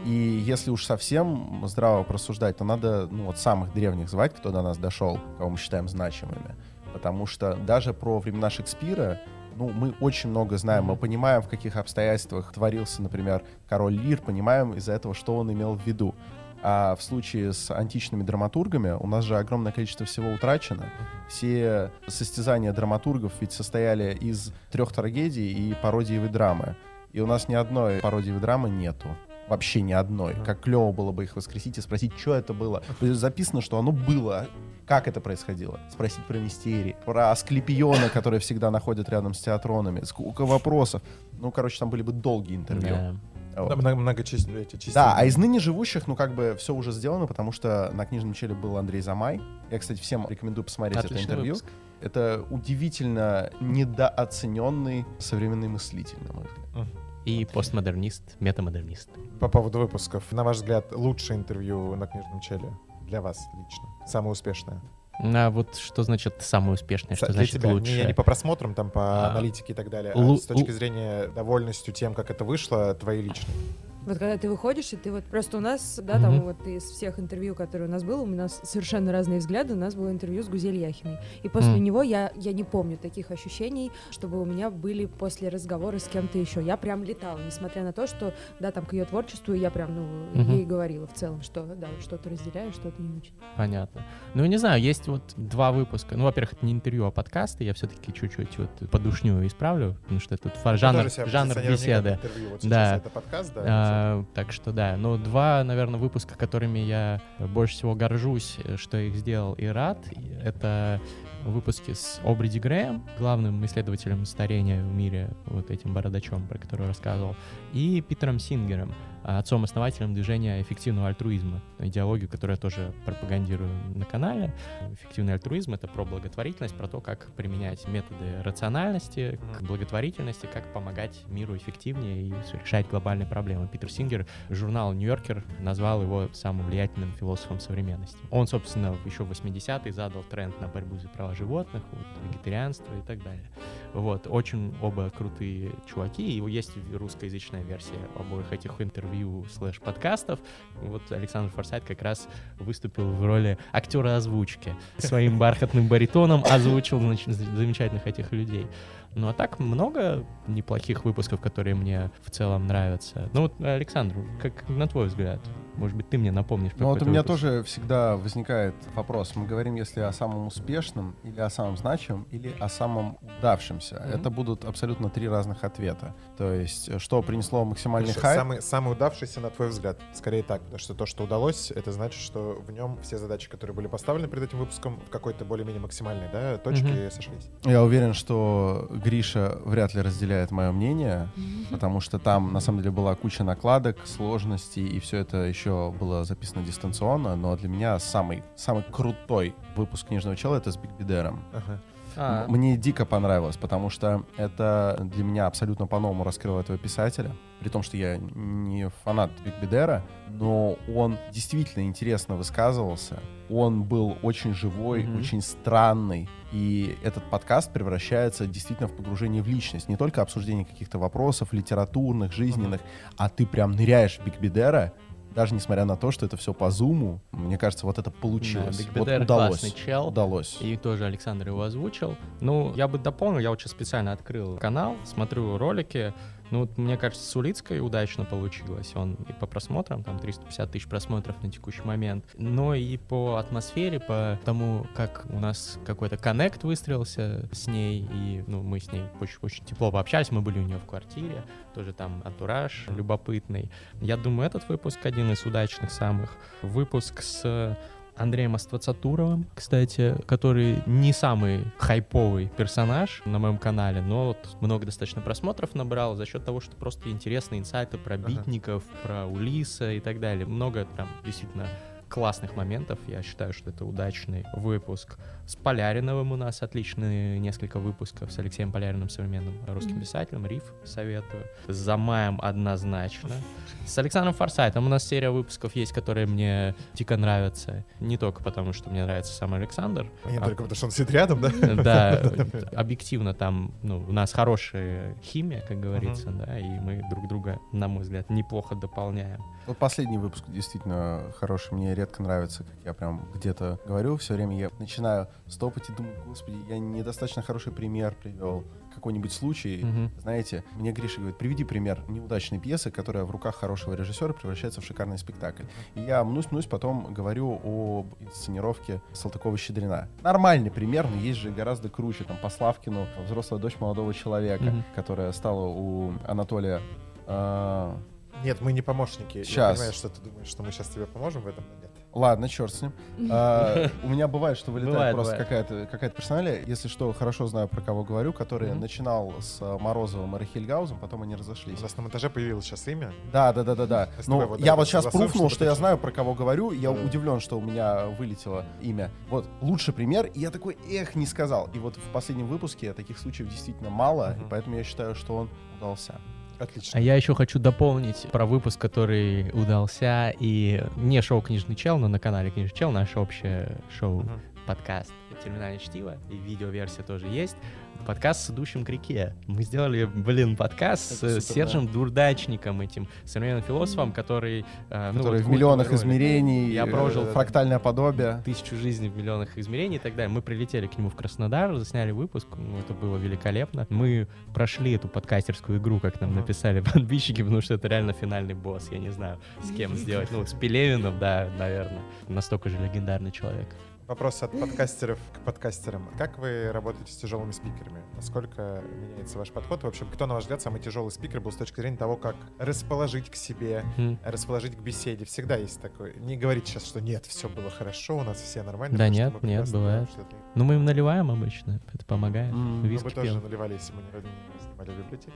И если уж совсем здраво просуждать, то надо ну, вот самых древних звать, кто до нас дошел, кого мы считаем значимыми. Потому что даже про времена Шекспира ну, мы очень много знаем. Мы понимаем, в каких обстоятельствах творился, например, король Лир, понимаем из-за этого, что он имел в виду. А в случае с античными драматургами у нас же огромное количество всего утрачено. Все состязания драматургов ведь состояли из трех трагедий и пародиевой драмы. И у нас ни одной пародии в драмы нету. Вообще ни одной. Как клево было бы их воскресить и спросить, что это было. То есть Записано, что оно было. Как это происходило? Спросить про мистерии, про Асклепиона, который всегда находят рядом с театронами. Сколько вопросов. Ну, короче, там были бы долгие интервью. Да. Вот. Много, много часть- эти частей. Да, а из ныне живущих, ну, как бы все уже сделано, потому что на книжном челе был Андрей Замай. Я, кстати, всем рекомендую посмотреть это Отличный интервью. выпуск. Это удивительно недооцененный современный мыслитель, на мой взгляд. И постмодернист, метамодернист. По поводу выпусков. На ваш взгляд, лучшее интервью на книжном челе для вас лично? Самое успешное? А вот что значит самое успешное, что Для значит тебя. лучше? Не, не по просмотрам, там по А, аналитике и так далее, а лу- с точки зрения довольностью тем, как это вышло, твои личные. Вот когда ты выходишь, и ты вот просто у нас, да, там вот из всех интервью, которые у нас было, у нас совершенно разные взгляды. У нас было интервью с Гузель Яхиной. И после М. него я, я не помню таких ощущений, чтобы у меня были после разговора с кем-то еще. Я прям летала, несмотря на то, что, да, там к ее творчеству я прям, ну, Мгм. ей говорила в целом, что, да, что-то разделяю, что-то не очень. Понятно. Ну, не знаю, есть вот два выпуска. Ну, во-первых, это не интервью, а подкасты. Я все-таки чуть-чуть вот подушню исправлю, потому что это фа- жанр, себя жанр беседы. интервью. Вот сейчас Да. это подкаст, да. А, так что да, но два, наверное, выпуска, которыми я больше всего горжусь, э, что их сделал и рад, это выпуски с Обри Ди Грэем, главным исследователем старения в мире, вот этим бородачом, про который рассказывал, и Питером Сингером, а, отцом-основателем движения эффективного альтруизма, идеологию, которую я тоже пропагандирую на канале. Эффективный альтруизм — это про благотворительность, про то, как применять методы рациональности к благотворительности, как помогать миру эффективнее и решать глобальные проблемы. Питер Сингер, журнал «Нью-Йоркер» назвал его самым влиятельным философом современности. Он, собственно, еще в 80-е задал тренд на борьбу за права животных, вот, вегетарианство и так далее. Вот, очень оба крутые чуваки, и есть русскоязычная версия обоих этих интервью слэш подкастов. Вот Александр Форсайт как раз выступил в роли актера озвучки. Своим бархатным баритоном озвучил замечательных этих людей. Ну а так много неплохих выпусков, которые мне в целом нравятся. Ну вот, Александр, как на твой взгляд? Может быть, ты мне напомнишь Ну вот у меня выпуск? тоже всегда возникает вопрос. Мы говорим, если о самом успешном, или о самом значимом, или о самом удавшемся. Мгм. Это будут абсолютно три разных ответа. То есть, э, что принесло максимальный Хорошо, хайп. Самый, самый удавшийся, на твой взгляд, скорее так, потому что то, что удалось, это значит, что в нем все задачи, которые были поставлены перед этим выпуском, в какой-то более-менее максимальной да, точке Мгм. сошлись. Я уверен, что Гриша вряд ли разделяет мое мнение, потому что там на самом деле была куча накладок, сложностей, и все это еще было записано дистанционно, но для меня самый, самый крутой выпуск «Книжного чела» — это с Биг Бидером. Ага. А, Мне дико понравилось, потому что это для меня абсолютно по-новому раскрыло этого писателя. При том, что я не фанат Бегбедера, но он действительно интересно высказывался. Он был очень живой, Мгм. очень странный. И этот подкаст превращается действительно в погружение в личность. Не только обсуждение каких-то вопросов литературных, жизненных, а ты прям ныряешь в Бегбедера, даже несмотря на то, что это все по зуму. Мне кажется, вот это получилось. Биг вот удалось. чел. Удалось. И тоже Александр его озвучил. Ну, я бы дополнил, я вот сейчас специально открыл канал, смотрю ролики. Ну, вот, мне кажется, с Улицкой удачно получилось. Он и по просмотрам, там 350 тысяч просмотров на текущий момент, но и по атмосфере, по тому, как у нас какой-то коннект выстроился с ней, и ну, мы с ней очень, очень тепло пообщались, мы были у нее в квартире, тоже там антураж любопытный. Я думаю, этот выпуск один из удачных самых. Выпуск с Андреем Аствацатуровым, кстати, который не самый хайповый персонаж на моем канале, но вот много достаточно просмотров набрал за счет того, что просто интересные инсайты про Ага. битников, про Улиса и так далее. Много прям действительно классных моментов. Я считаю, что это удачный выпуск. С Поляриновым у нас отличные несколько выпусков. С Алексеем Поляриным, современным русским писателем. Риф советую. С Замаем однозначно. С Александром Форсайтом у нас серия выпусков есть, которые мне дико нравятся. Не только потому, что мне нравится сам Александр. Не а только потому, что он сидит рядом, да? да, объективно там, ну, у нас хорошая химия, как говорится, да, и мы друг друга, на мой взгляд, неплохо дополняем. Вот последний выпуск действительно хороший. Мне редко нравится, как я прям где-то говорю. Все время я начинаю стопать и думаю, господи, я недостаточно хороший пример привел. какой-нибудь случай, Мгм. знаете, мне Гриша говорит, приведи пример неудачной пьесы, которая в руках хорошего режиссера превращается в шикарный спектакль. И я мнусь-мнусь потом говорю об инсценировке Салтыкова-Щедрина. Нормальный пример, но есть же гораздо круче. Там по Славкину «Взрослая дочь молодого человека», Мгм. которая стала у Анатолия... а, Нет, мы не помощники. Я Щас. понимаю, что ты думаешь, что мы сейчас тебе поможем в этом, но нет. Ладно, черт с ним. А, У меня бывает, что вылетает Бывает, просто бывает. какая-то какая-то персоналия. Если что, хорошо знаю, про кого говорю, который Мгм. начинал с а, Морозовым и Рахильгаузом, потом они У разошлись. нас на монтаже появилось сейчас имя. Да, да, да, да, да. Ну, вот я вот сейчас пруфнул, чтобы что я знаю, про кого говорю. Я Да. удивлен, что у меня вылетело имя. Вот, лучший пример. И я такой, эх, не сказал. И вот в последнем выпуске таких случаев действительно мало, Мгм. и поэтому я считаю, что он удался. Отлично. А я еще хочу дополнить про выпуск, который удался, и не шоу «Книжный чел», но на канале «Книжный чел» наше общее шоу, Мгм. подкаст «Терминальное чтиво», и видеоверсия тоже есть. Подкаст с идущим к реке. Мы сделали, блин, подкаст Это с супер, Сержем Дурдачником, этим современным философом, который... э, ну, Который вот в миллионах ролик. измерений, Я э, прожил фрактальное подобие. тысячу жизней в миллионах измерений и так далее. Мы прилетели к нему в Краснодар, засняли выпуск, ну, это было великолепно. Мы прошли эту подкастерскую игру, как нам написали подписчики, потому что это реально финальный босс, я не знаю, с кем сделать. Ну, с Пелевиным, да, наверное. Настолько же легендарный человек. Вопрос от подкастеров к подкастерам. Как вы работаете с тяжелыми спикерами? Насколько меняется ваш подход? В общем, кто, на ваш взгляд, самый тяжелый спикер был с точки зрения того, как расположить к себе, М. расположить к беседе? Всегда есть такое. Не говорить сейчас, что нет, все было хорошо, у нас все нормально. Да нет, нет, бывает. знаем, что это- Ну, мы им наливаем обычно, это помогает. М, ну, Мы Виски бы тоже наливали, если мы не не снимали в библиотеке.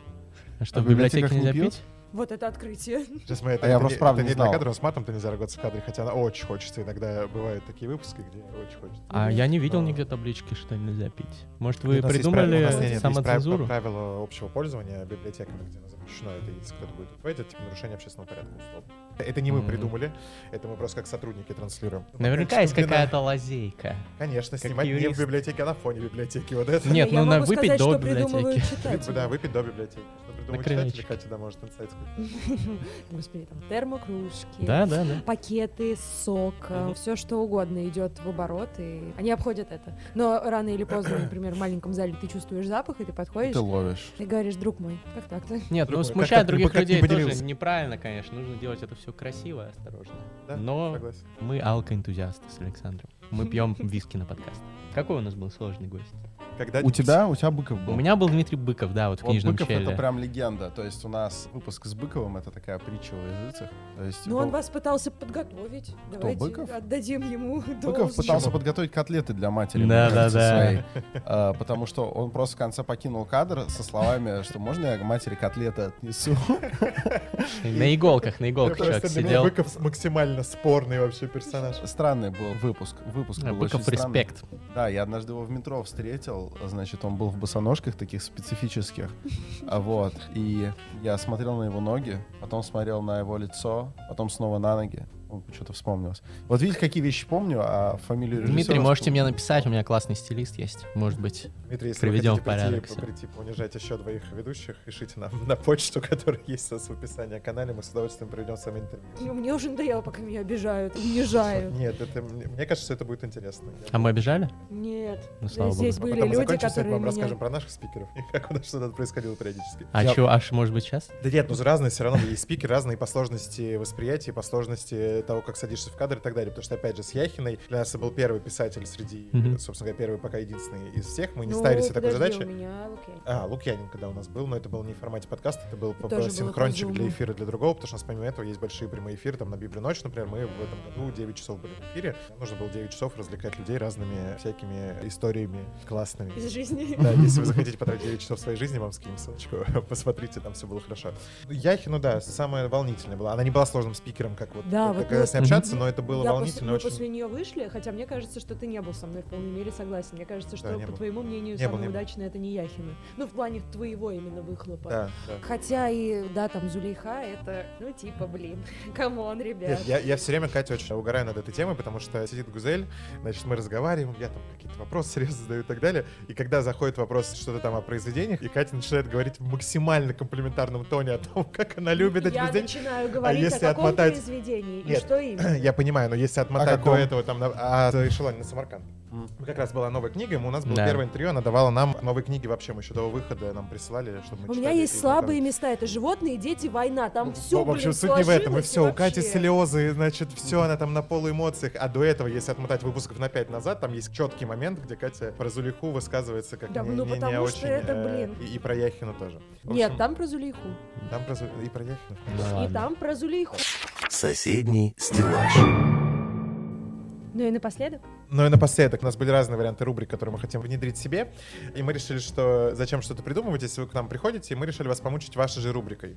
А что, А в библиотеке нельзя пить? Вот это открытие. Сейчас мы это, А я просто не, правда это не не для знал. кадра, но с матом-то нельзя ругаться в кадре, хотя она очень хочется. Иногда бывают такие выпуски, где очень хочется. А я не видел Но- нигде таблички, что нельзя пить. Может, вы придумали прав- самоцензуру? правила общего пользования библиотеками, где запрещено это, если кто-то будет это типа нарушение общественного порядка условно. Это не мы придумали, это мы просто как сотрудники транслируем. Наверняка есть какая-то лазейка. Конечно, снимать не в библиотеке, а на фоне библиотеки. Вот это. Нет, ну на выпить до придумывают библиотеки. читатели. Да, выпить до библиотеки. Что придумал крылечке. читатель, Катя, да, может инсайт. Господи, там термокружки. Да, да, да. пакеты с соком, Мгм. все что угодно идет в оборот, и они обходят это. Но рано или поздно, например, в маленьком зале ты чувствуешь запах, и ты подходишь, Ты ловишь. и говоришь, друг мой, как так-то? Нет, ну смущать других людей тоже неправильно, конечно. Нужно делать это все красиво и осторожно. Да, Но согласен. мы алко-энтузиасты с Александром. Мы пьем виски на подкаст. Какой у нас был сложный гость? Когда У тебя, у тебя Быков был. У меня был Дмитрий Быков, да, вот в Вот книжном Быков челе. это прям легенда. То есть у нас выпуск с Быковым это такая притча во языцах. То есть Ну, он был- вас пытался подготовить. Давайте Быков? отдадим ему Быков пытался подготовить котлеты для матери. Да, да, да. своей. А, потому что он просто в конце покинул кадр со словами, что можно я матери котлеты отнесу? На иголках, на иголках человек сидел. Быков максимально спорный вообще персонаж. Странный был выпуск. Выпуск А, был Быков очень странный. респект. Да, я однажды его в метро встретил, значит, он был в босоножках таких специфических, а вот, и я смотрел на его ноги, потом смотрел на его лицо, потом снова на ноги, что-то вспомнилось. Вот видите, какие вещи помню, а фамилию режиссера... Дмитрий, можете мне написать, у меня классный стилист есть. Может быть. Дмитрий, если Приведем вы в порядок прийти, прийти поунижать еще двоих ведущих, пишите нам на почту, которая есть у нас в описании о канале, мы с удовольствием проведем с вами интервью. Ну, Мне уже надоело, пока меня обижают, унижают. Нет, это, мне кажется, что это будет интересно. Я А мы обижали? Нет. Ну, слава Здесь богу. А были мы люди, которые вам меня... расскажем про наших спикеров и как у нас что-то происходило периодически. А Я- чё, аж может быть сейчас? Да нет, ну разные все равно есть спикеры, разные по сложности восприятия, по сложности того, как садишься в кадр и так далее. Потому что, опять же, с Яхиной для нас был первый писатель среди, Мгм. собственно говоря, первый пока единственный из всех. Мы не Ну, ставили себе такой задачи. у меня Лукьяненко. А, Лукьянин, когда у нас был, но это был не в формате подкаста, это был тоже синхрончик для эфира для другого, потому что у нас помимо этого есть большие прямые эфиры, там на Библию ночь, например, мы в этом году 9 часов были в эфире. Нам нужно было 9 часов развлекать людей разными всякими историями классными. Из жизни. Да, если вы захотите потратить 9 часов своей жизни, вам скинем ссылочку, посмотрите, там все было хорошо. Яхину, да, самая волнительная была. Она не была сложным спикером, как вот Да, как- вот с ней общаться, но это было Я волнительно после, очень. после нее вышли, хотя мне кажется, что ты не был со мной в полной мере согласен. Мне кажется, что, Да, по был. твоему мнению, Не самое был. удачное это не Яхина. Ну, в плане твоего именно выхлопа. Да, да. Хотя и, да, там Зулейха, это, ну, типа, блин, come on, ребят. Нет, я, я все время, Катя, очень угораю над этой темой, потому что сидит Гузель, значит, мы разговариваем, я там какие-то вопросы серьезно задаю и так далее. И когда заходит вопрос что-то там о произведениях, и Катя начинает говорить в максимально комплиментарном тоне о том, как она любит эти Я произведения. начинаю говорить если о каком отмотать- произведении и Нет. что именно. Я понимаю, но если отмотать до каком? этого там на, а, за эшелоне на Самарканд. Как раз была новая книга, и у нас было Да. первое интервью, она давала нам новые книги вообще, мы еще до выхода нам присылали, чтобы мы У меня есть слабые знакомились. места. Это животные, дети, война. Там все, Ну, в общем, суть не в этом, и все, у Кати слезы, значит, все, она там на полуэмоциях, а до этого, если отмотать выпусков на пять назад, там есть четкий момент, где Катя про Зулиху высказывается как Да, не, ну, не- не что очень, это, э, блин. и, и про Яхину тоже. В Нет, общем, там про Зулейху. там про Зу- и про Яхину. Ну И ладно. там про Зулейху. Соседний стеллаж. Ну и напоследок. Ну и напоследок, у нас были разные варианты рубрик, которые мы хотим внедрить себе, и мы решили, что зачем что-то придумывать, если вы к нам приходите, и мы решили вас помучить вашей же рубрикой.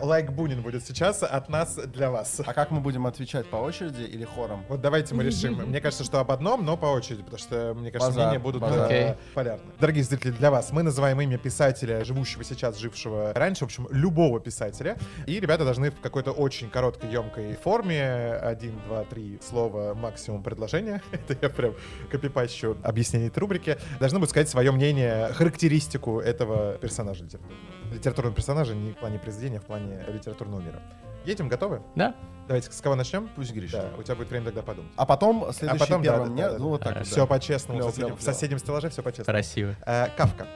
Лайк Бунин будет сейчас от нас для вас. А как мы будем отвечать по очереди или хором? Вот давайте мы решим. Мне кажется, что об одном, но по очереди, потому что, мне кажется, Базар, мнения будут базар. э, Окей. полярны. Дорогие зрители, для вас мы называем имя писателя, живущего сейчас, жившего раньше, в общем, любого писателя. И ребята должны в какой-то очень короткой, емкой форме, один, два, три слова, максимум предложения, это я прям копипащу объяснение этой рубрики, должны будут сказать свое мнение, характеристику этого персонажа литературного. Литературного персонажа не в плане произведения, а в плане литературного мира. Едем, готовы? Да? Давайте, с кого начнем? Пусть Гриша. Да, у тебя будет время тогда подумать. А потом следующий потом, да, первым да, мне, да, да, ну вот так вот, Все да. по-честному. Клево, в соседнем- клево, в соседнем стеллаже все по-честному. Красиво. Э, Кавка.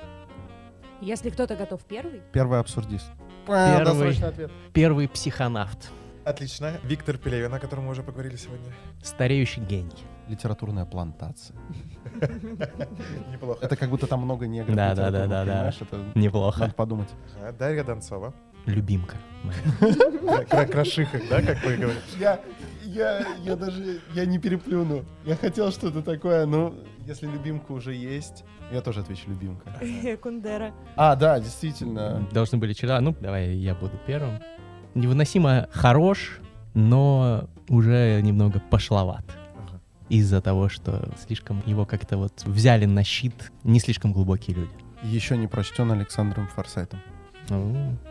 Если кто-то готов первый, Первый абсурдист. Первый. Досрочный ответ. Первый психонавт. Отлично. Виктор Пелевин, о котором мы уже поговорили сегодня. Стареющий гений. Литературная плантация. Неплохо. Это как будто там много негров. Да, да, да, да, да. Неплохо. надо подумать. Ага, Дарья Донцова. Любимка. Кра- Крашиха, да, как вы говорите? Я, я, я даже, я не переплюну. Я хотел что-то такое, но если любимка уже есть, я тоже отвечу любимка. Кундера. А, да, действительно. Должны были вчера. Ну, давай я буду первым. Невыносимо хорош, но уже немного пошловат. Из-за того, что слишком его как-то вот взяли на щит не слишком глубокие люди. Еще не прочтен Александром Форсайтом.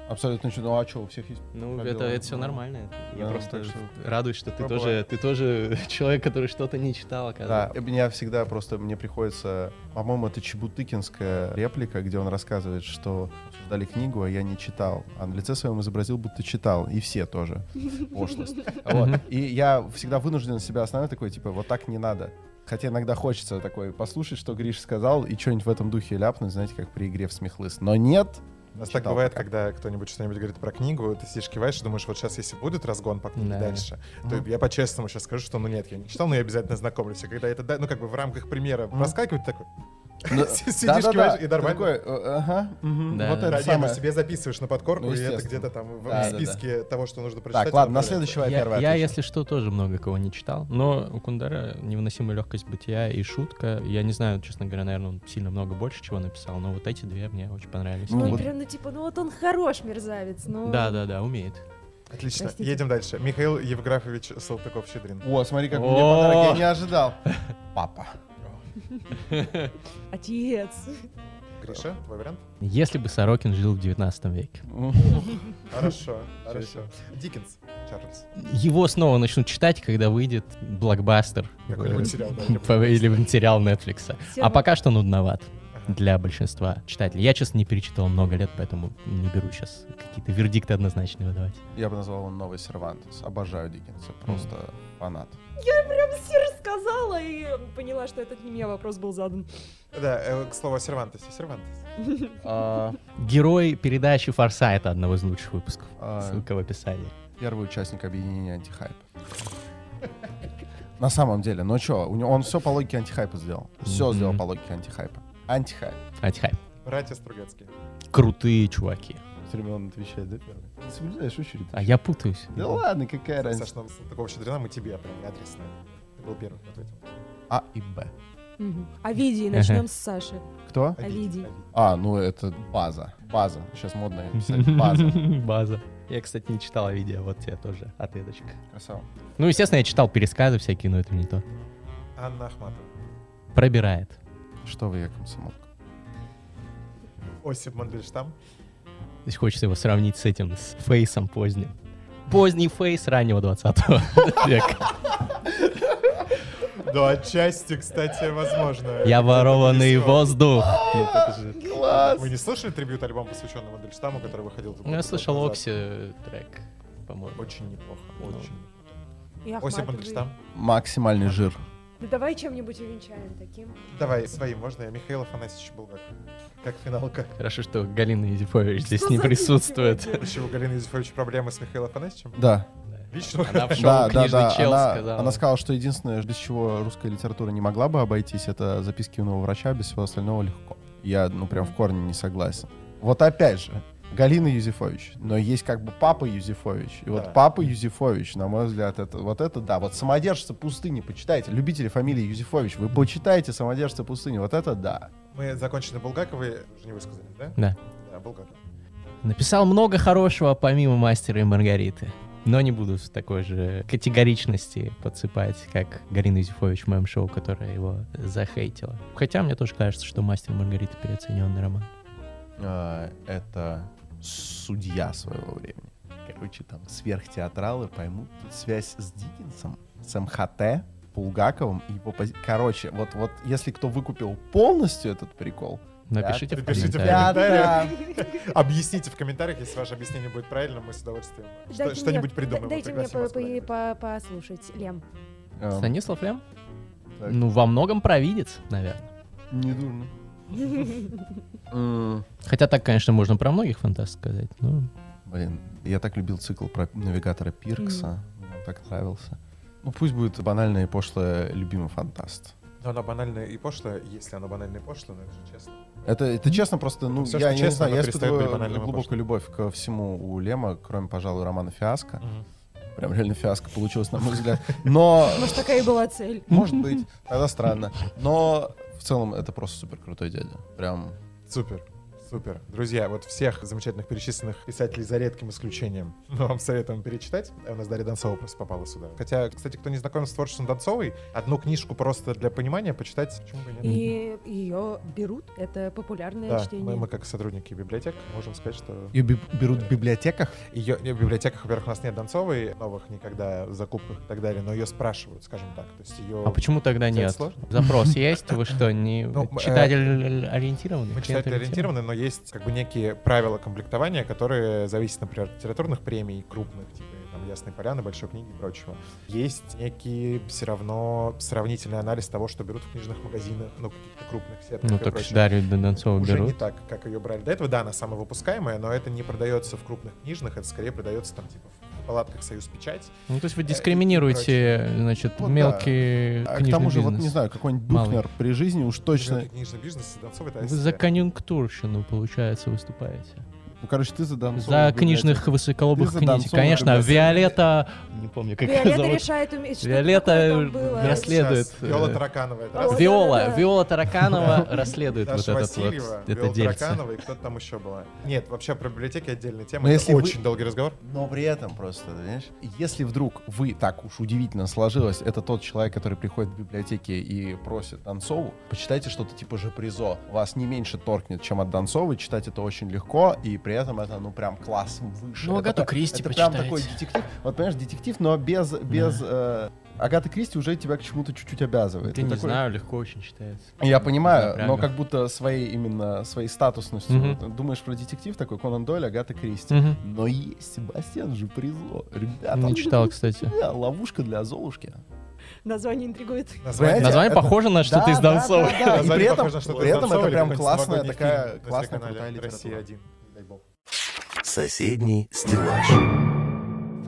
Абсолютно ничего. Ну а что, у всех есть? Ну, Пробелы. это, это все нормально. Я Да, просто что- радуюсь, что ты тоже, ты тоже человек, который что-то не читал, Да, оказывается. у меня всегда просто, мне приходится, по-моему, это Чебутыкинская реплика, где он рассказывает, что обсуждали книгу, а я не читал. А на лице своем изобразил, будто читал. И все тоже. Пошлость. Вот. И я всегда вынужден себя остановить такой, типа, вот так не надо. Хотя иногда хочется такой послушать, что Гриш сказал, и что-нибудь в этом духе ляпнуть, знаете, как при игре в смехлыс. Но нет, У нас так бывает, пока. когда кто-нибудь что-нибудь говорит про книгу, ты сидишь, киваешь и думаешь, вот сейчас, если будет разгон по книге Да. дальше, то я по-честному сейчас скажу, что ну нет, я не читал, но я обязательно знакомлюсь. И когда это, ну как бы в рамках примера проскакивает, такой, сидишь, да-да-да. киваешь, и нормально. такой, ага, вот это ну, самое. себе записываешь на подкорку, Ну, и это где-то там в списке того, что нужно прочитать. Так, ладно, на следующего я Я, первый я, если что, тоже много кого не читал. Но у Кундера невыносимая легкость бытия и шутка. Я не знаю, честно говоря, наверное, он сильно много больше чего написал, но вот эти две мне очень понравились. Ну, Ну, прям, ну, типа, ну вот он хорош, мерзавец. Ну, Да, да, да, умеет. Отлично, Простите. едем дальше. Михаил Евграфович Салтыков-Щедрин. О, смотри, как О! мне подарок, я не ожидал. Папа. Отец. Гриша, твой вариант? Если бы Сорокин жил в 19 веке. Хорошо, хорошо. Диккенс, Чарльз. Его снова начнут читать, когда выйдет блокбастер. Сериал, По- Или материал Netflix. А пока что нудноват для большинства читателей. Я, честно, не перечитывал много лет, поэтому не беру сейчас какие-то вердикты однозначные выдавать. Я бы назвал его новый Сервантес. Обожаю Диккенса, просто фанат. Прям все рассказала и поняла, что этот не мне вопрос был задан. Да, э, к слову о Сервантесе. Сервантес. А, Герой передачи Форсайта, одного из лучших выпусков. а, Ссылка в описании. Первый участник объединения антихайп. На самом деле, ну что, он все по логике антихайпа сделал. Все сделал по логике антихайпа. Антихайп. Антихайп. Братья Стругацкие. Крутые чуваки. Все время он отвечает, да, первый? Не соблюдаешь очередь. А я путаюсь. Да ладно, какая разница. Саш, нам такого щедрина мы тебе прям адресно. Ты был первым, кто ответил. А и Б. Мгм. Овидий, начнем с Саши. Кто? Овидий. А, ну это база. База. Сейчас модно писать база. База. Я, кстати, не читал видео, вот тебе тоже ответочка. Красава. Ну, естественно, я читал пересказы всякие, но это не то. Анна Ахматова. Пробирает. Что вы, я комсомолка? Осип Мандельштам. То есть хочется его сравнить с этим, с фейсом поздним. Поздний фейс раннего 20 века. Да, отчасти, кстати, возможно. Я ворованный воздух. Класс! Вы не слышали трибют альбом, посвященный Мандельштаму, который выходил? Ну, Я слышал? Окси э, трек, по-моему. Очень неплохо, Ну. очень. Осип. Мандельштам. Максимальный жир. Да давай чем-нибудь увенчаем таким. Давай, своим можно? Я Михаил Афанасьевич Булгаков. Как финалка. Хорошо, что Галина Юзефович здесь Что не присутствует. сегодня? Почему у Галины Юзефович проблемы с Михаилом Афанасьевичем? Да. Лично? Она в шоу Да, да, «Книжный да. чел» Она, сказала. она сказала, что единственное, без чего русская литература не могла бы обойтись, это записки юного врача, без всего остального легко. Я, ну, прям в корне не согласен. Вот опять же, Галина Юзефович, но есть как бы папа Юзефович. И вот Да. папа Юзефович, на мой взгляд, это вот это да. Вот самодержцы пустыни, почитайте. Любители фамилии Юзефович, вы почитайте самодержцы пустыни. Вот это да. Мы закончили Булгаковой, уже не высказали, да? Да. Да, Булгаков. Написал много хорошего помимо «Мастера и Маргариты». Но не буду с такой же категоричности подсыпать, как Галина Юзефович в моем шоу, которая его захейтила. Хотя мне тоже кажется, что «Мастер и Маргарита» переоцененный роман. А, это судья своего времени. Короче, там сверхтеатралы поймут тут связь с Диккенсом, с МХТ, Булгаковым и его пози- Короче, вот, вот если кто выкупил полностью этот прикол, Напишите в Напишите в комментариях. комментариях. Объясните в комментариях, если ваше объяснение будет правильным, мы с удовольствием что- что-нибудь придумаем. да- Дайте мне по- по- по- послушать, Лем. эм, Станислав Лем? Так. Ну, во многом провидец, наверное. не дурно. Хотя так, конечно, можно про многих фантастов сказать. Ну, Блин, я так любил цикл про навигатора Пиркса. Мне он так нравился. Ну пусть будет банальное и пошлое любимый фантаст. Но она банальная и пошлая, если она банальная и пошлая, но это же честно. Это, это честно просто, ну, Всё, я не честно, знаю, я испытываю глубокую любовь ко всему у Лема, кроме, пожалуй, романа «Фиаско». Прям реально фиаско получилось, на мой взгляд. Но, Может, такая и была цель. может быть, тогда странно. Но в целом это просто супер крутой дядя. Прям Супер. Супер. Друзья, вот всех замечательных перечисленных писателей за редким исключением мы вам советуем перечитать. У нас Дарья Донцова просто попала сюда. Хотя, кстати, кто не знаком с творчеством Донцовой, одну книжку просто для понимания почитать, почему бы нет. И ее берут, это популярное Да, чтение. мы, мы как сотрудники библиотек можем сказать, что ее би- берут в библиотеках. ее в библиотеках, во-первых, у нас нет Донцовой, новых никогда в закупках и так далее, но ее спрашивают, скажем так. То есть ее... а почему тогда нет? сложно? Запрос есть? Вы что, не Ну, м, э, читатель ориентированный? Мы читатели ориентированы, но есть как бы некие правила комплектования, которые зависят, например, от литературных премий крупных, типа там «Ясной поляны», «Большой книги» и прочего. Есть некий все равно сравнительный анализ того, что берут в книжных магазинах, ну, каких-то крупных сетках Ну так. Дарью Донцову Уже не берут. так, как ее брали до этого. Да, она самовыпускаемая, но это не продается в крупных книжных, это скорее продается там типа в палатках «Союз Печать». Ну, то есть вы и дискриминируете, значит, Вот да. мелкий А к тому же, вот бизнес. не знаю, какой-нибудь Малый. Бухнер при жизни уж точно... Мелкий книжный бизнес, Донцова это Вы за конъюнктурщину, получается, выступаете. Ну, короче, ты за Донцову За книжных высоколобых Ты. Донцову Конечно, библиотеку. Виолетта... Не помню, как Виолетта зовут. решает, уме- что Виолетта было. расследует. Сейчас. Виола э, Тараканова. это О, Виола, да, да. Виола Тараканова расследует вот этот вот, это Виола. Тараканова и кто-то там еще была. Нет, вообще про библиотеки отдельная тема. Но это вы- очень долгий разговор. Но при этом просто, понимаешь, если вдруг вы так уж удивительно сложилось, это тот человек, который приходит в библиотеке и просит Донцову, почитайте что-то типа же призо. Вас не меньше торкнет, чем от Донцовой, читать это очень легко, и при этом это, ну, прям классом выше. Ну, это, Агату прям- Кристи Это прям такой детектив. Вот, понимаешь, детектив, но без, без э, Агаты Кристи уже тебя к чему-то чуть-чуть обязывает. Ты Ну, не такой- знаю, легко очень читается. Я понимаю, Напряга. но как будто своей именно своей статусностью. Мгм. Вот Думаешь про детектив такой Конан Дойль, Агата Кристи. Мгм. Но есть Себастьян же Призо. Ребята, Не читал, кстати. Да, ловушка для Золушки. Название интригует. Название. Название это- похоже на что-то Да, из да, Донцова. да, да. И Название при этом, похоже при этом это прям классная такая, классная крутая Россия литература. 1. Соседний стеллаж.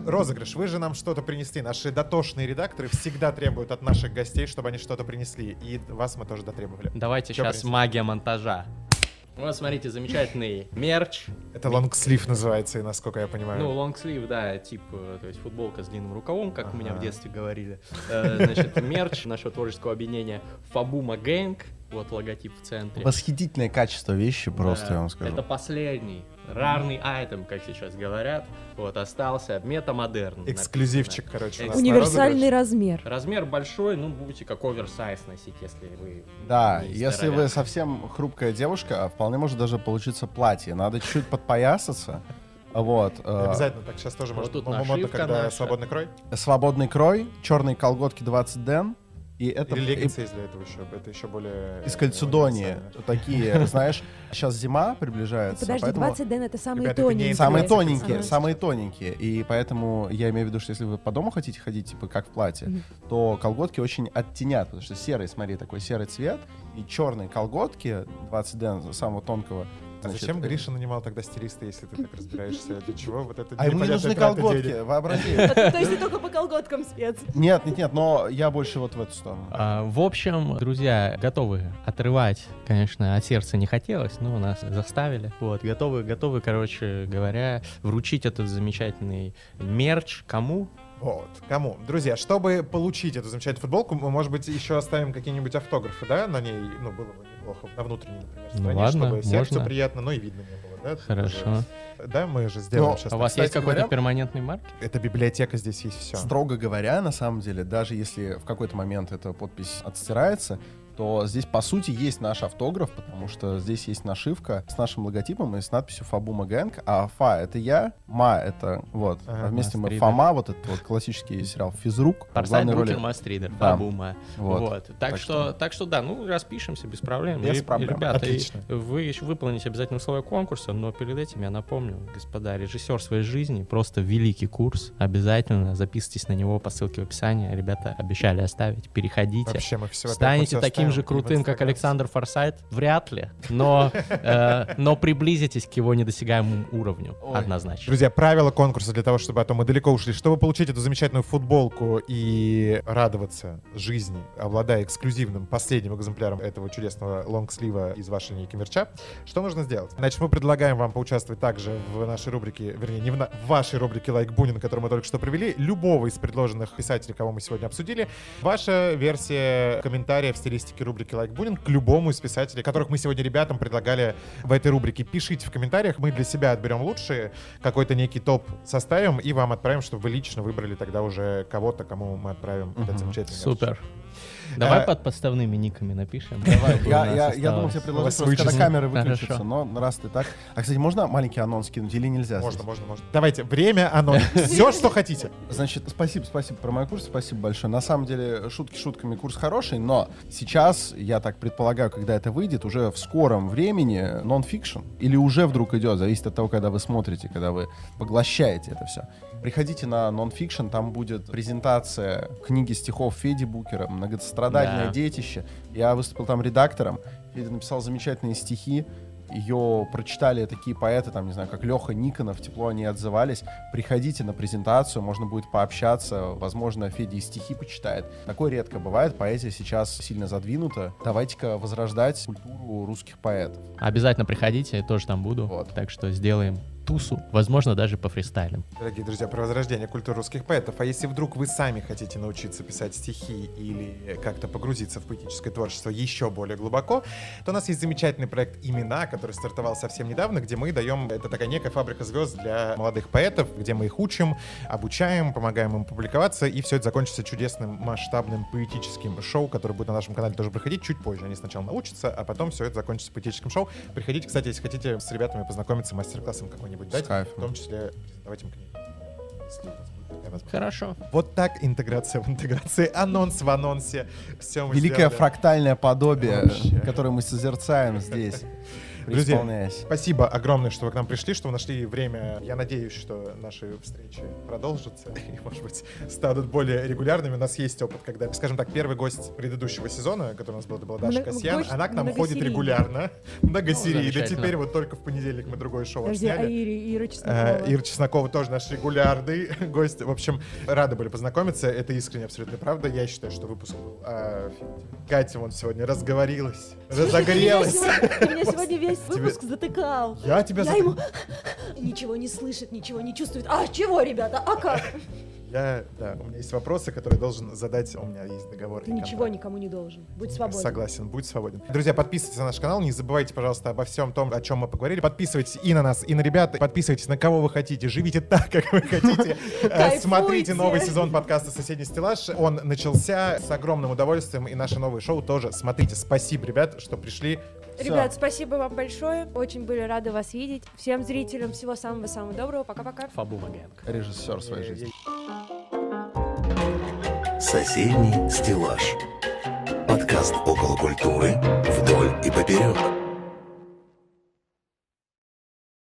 Розыгрыш. Вы же нам что-то принесли. Наши дотошные редакторы всегда требуют от наших гостей, чтобы они что-то принесли. И вас мы тоже дотребовали. Давайте Чё сейчас принесли? магия монтажа. Вот, смотрите, замечательный мерч. Это лонгслив называется, и насколько я понимаю. Ну, лонгслив, да, тип, э, то есть футболка с длинным рукавом, как у меня в Ага. детстве говорили. Э, Значит, мерч нашего творческого объединения Фабума Гэнг. Вот логотип в центре. Восхитительное качество вещи, просто Да, я вам скажу. Это последний, рарный айтем, как сейчас говорят. Вот, остался метамодерн. Эксклюзивчик, написано. короче, Экс- Универсальный размер. Размер большой, ну, будете как оверсайз носить, если вы... Да, если вы совсем хрупкая девушка, а вполне может даже получиться платье. Надо чуть-чуть подпоясаться. Вот. э, Обязательно, так сейчас тоже Вот может тут мо- модно, когда наша. свободный крой. Свободный крой, черные колготки 20 ден. И это Или и- леггинсы есть для этого еще. Это еще более... из кальцедонии. универсально. Такие, знаешь, сейчас зима приближается, Подожди, поэтому 20 ден это самые Ребята, это не тоненькие. самые Ага. тоненькие, самые тоненькие. И поэтому я имею в виду, что если вы по дому хотите ходить, типа как в платье, то колготки очень оттенят, потому что серый, смотри, такой серый цвет, и черные колготки 20 ден самого тонкого. А значит, зачем э, Гриша нанимал тогда стилиста, если ты так разбираешься? Для чего вот это А ему не нужны колготки, вообрази. То есть ты только по колготкам спец. Нет, нет, нет, но я больше вот в эту сторону. А, в общем, друзья, готовы отрывать, конечно, от сердца не хотелось, но нас заставили. Вот, готовы, готовы, короче говоря, вручить этот замечательный мерч кому? Вот. Кому? Друзья, чтобы получить эту замечательную футболку, мы, может быть, еще оставим какие-нибудь автографы, да, на ней, ну, было бы неплохо, на внутренней, например, Ну стороне, ладно, чтобы сердцу можно. приятно, но и видно не было, да? Хорошо. Да, мы же сделаем Но сейчас. А у вас кстати есть какой-то говоря- перманентный маркер? Это библиотека, здесь есть все. Строго говоря, на самом деле, даже если в какой-то момент эта подпись отстирается, то здесь, по сути, есть наш автограф, потому что здесь есть нашивка с нашим логотипом и с надписью Фабума Gang, а Фа — это я, Ма — это вот, Ага, а вместе мы. Фома, вот этот вот классический сериал «Физрук», Фарсайт. Букер Мастридер, Да. Фабума. Вот. Вот. Так, Так что, что- так что да, ну распишемся без проблем. Без И- и, проблем. ребята, и Отлично. вы еще выполните обязательно условия конкурса, но перед этим я напомню, господа, режиссер своей жизни, просто великий курс. Обязательно записывайтесь на него по ссылке в описании. Ребята обещали оставить. Переходите. Вообще мы все Станете таким же крутым, как Александр Форсайт? Вряд ли. Но, э, но приблизитесь к его недосягаемому уровню. Ой. Однозначно. Друзья, правила конкурса для того, чтобы а то мы далеко ушли. Чтобы получить эту замечательную футболку и радоваться жизни, обладая эксклюзивным последним экземпляром этого чудесного лонгслива из вашей линейки мерча, что нужно сделать? Значит, мы предлагаем вам поучаствовать также в нашей рубрике, вернее, не в, на- в вашей рубрике «Лайк Бунин», которую мы только что провели, любого из предложенных писателей, кого мы сегодня обсудили. Ваша версия комментария в стилистике рубрики «Лайк Бунин» к любому из писателей, которых мы сегодня ребятам предлагали в этой рубрике. Пишите в комментариях, мы для себя отберем лучшие, какой-то некий топ составим и вам отправим, чтобы вы лично выбрали тогда уже кого-то, кому мы отправим этот Мгм. замечательный. Супер. Давай Э, под подставными никами напишем. Я, нас я, я думал тебе предложить просто, когда камеры выключатся, но раз ты так... А, кстати, можно маленький анонс кинуть или нельзя? Можно, можно, можно. Давайте, время, оно, все, что хотите. Значит, спасибо, спасибо про мой курс, спасибо большое. На самом деле, шутки шутками, курс хороший, но сейчас, я так предполагаю, когда это выйдет, уже в скором времени нон-фикшн, или уже вдруг идет, зависит от того, когда вы смотрите, когда вы поглощаете это все. Приходите на нон-фикшн, там будет презентация книги стихов Феди Букера «Многострадальное Да. детище». Я выступил там редактором, Федя написал замечательные стихи, ее прочитали такие поэты, там, не знаю, как Леха Никонов, тепло они отзывались. Приходите на презентацию, можно будет пообщаться, возможно, Федя и стихи почитает. Такое редко бывает, поэзия сейчас сильно задвинута. Давайте-ка возрождать культуру русских поэтов. Обязательно приходите, я тоже там буду. Вот. Так что сделаем тусу, возможно, даже по фристайлям. Дорогие друзья, про возрождение культуры русских поэтов. А если вдруг вы сами хотите научиться писать стихи или как-то погрузиться в поэтическое творчество еще более глубоко, то у нас есть замечательный проект «Имена», который стартовал совсем недавно, где мы даем... Это такая некая фабрика звезд для молодых поэтов, где мы их учим, обучаем, помогаем им публиковаться, и все это закончится чудесным масштабным поэтическим шоу, которое будет на нашем канале тоже проходить чуть позже. Они сначала научатся, а потом все это закончится поэтическим шоу. Приходите, кстати, если хотите с ребятами познакомиться, мастер-классом какой-нибудь дать, кайфом. в том числе презентовать им книги. Хорошо. Вот так интеграция в интеграции, анонс в анонсе. Все мы Великое сделали. фрактальное подобие, Вообще. которое мы созерцаем здесь, Друзья. Спасибо огромное, что вы к нам пришли, что вы нашли время. Я надеюсь, что наши встречи продолжатся и, может быть, станут более регулярными. У нас есть опыт, когда, скажем так, первый гость предыдущего сезона, который у нас был, это была Даша Касьян, она к нам ходит регулярно. Многосерийно. Теперь вот только в понедельник мы другое шоу Подожди, а отсняли. Ири- Ира Э, Чеснокова? Ира Чеснокова тоже наш регулярный гость. В общем, рады были познакомиться. Это искренне абсолютно правда. Я считаю, что выпуск был офигительный. Катя вон сегодня разговорилась, разогрелась. Ты меня сегодня- сегодня весь выпуск затыкал. Я тебя Я зат- ему ничего не слышит, ничего не чувствует. А чего, ребята? А как? Я, да, у меня есть вопросы, которые должен задать. У меня есть договор. Ты ничего контракт. никому не должен. Будь свободен. Согласен, будь свободен. Друзья, подписывайтесь на наш канал, не забывайте, пожалуйста, обо всем том, о чем мы поговорили. Подписывайтесь и на нас, и на ребят. Подписывайтесь на кого вы хотите, живите так, как вы хотите. Э. Смотрите новый сезон подкаста «Соседний стеллаж». Он начался с огромным удовольствием, и наше новое шоу тоже. Смотрите, спасибо, ребят, что пришли. Ребят, спасибо вам большое. Очень были рады вас видеть. Всем зрителям всего самого-самого доброго. Пока-пока. Фабума Гэнг. Режиссер своей жизни. Соседний стеллаж. Подкаст около культуры вдоль и поперек.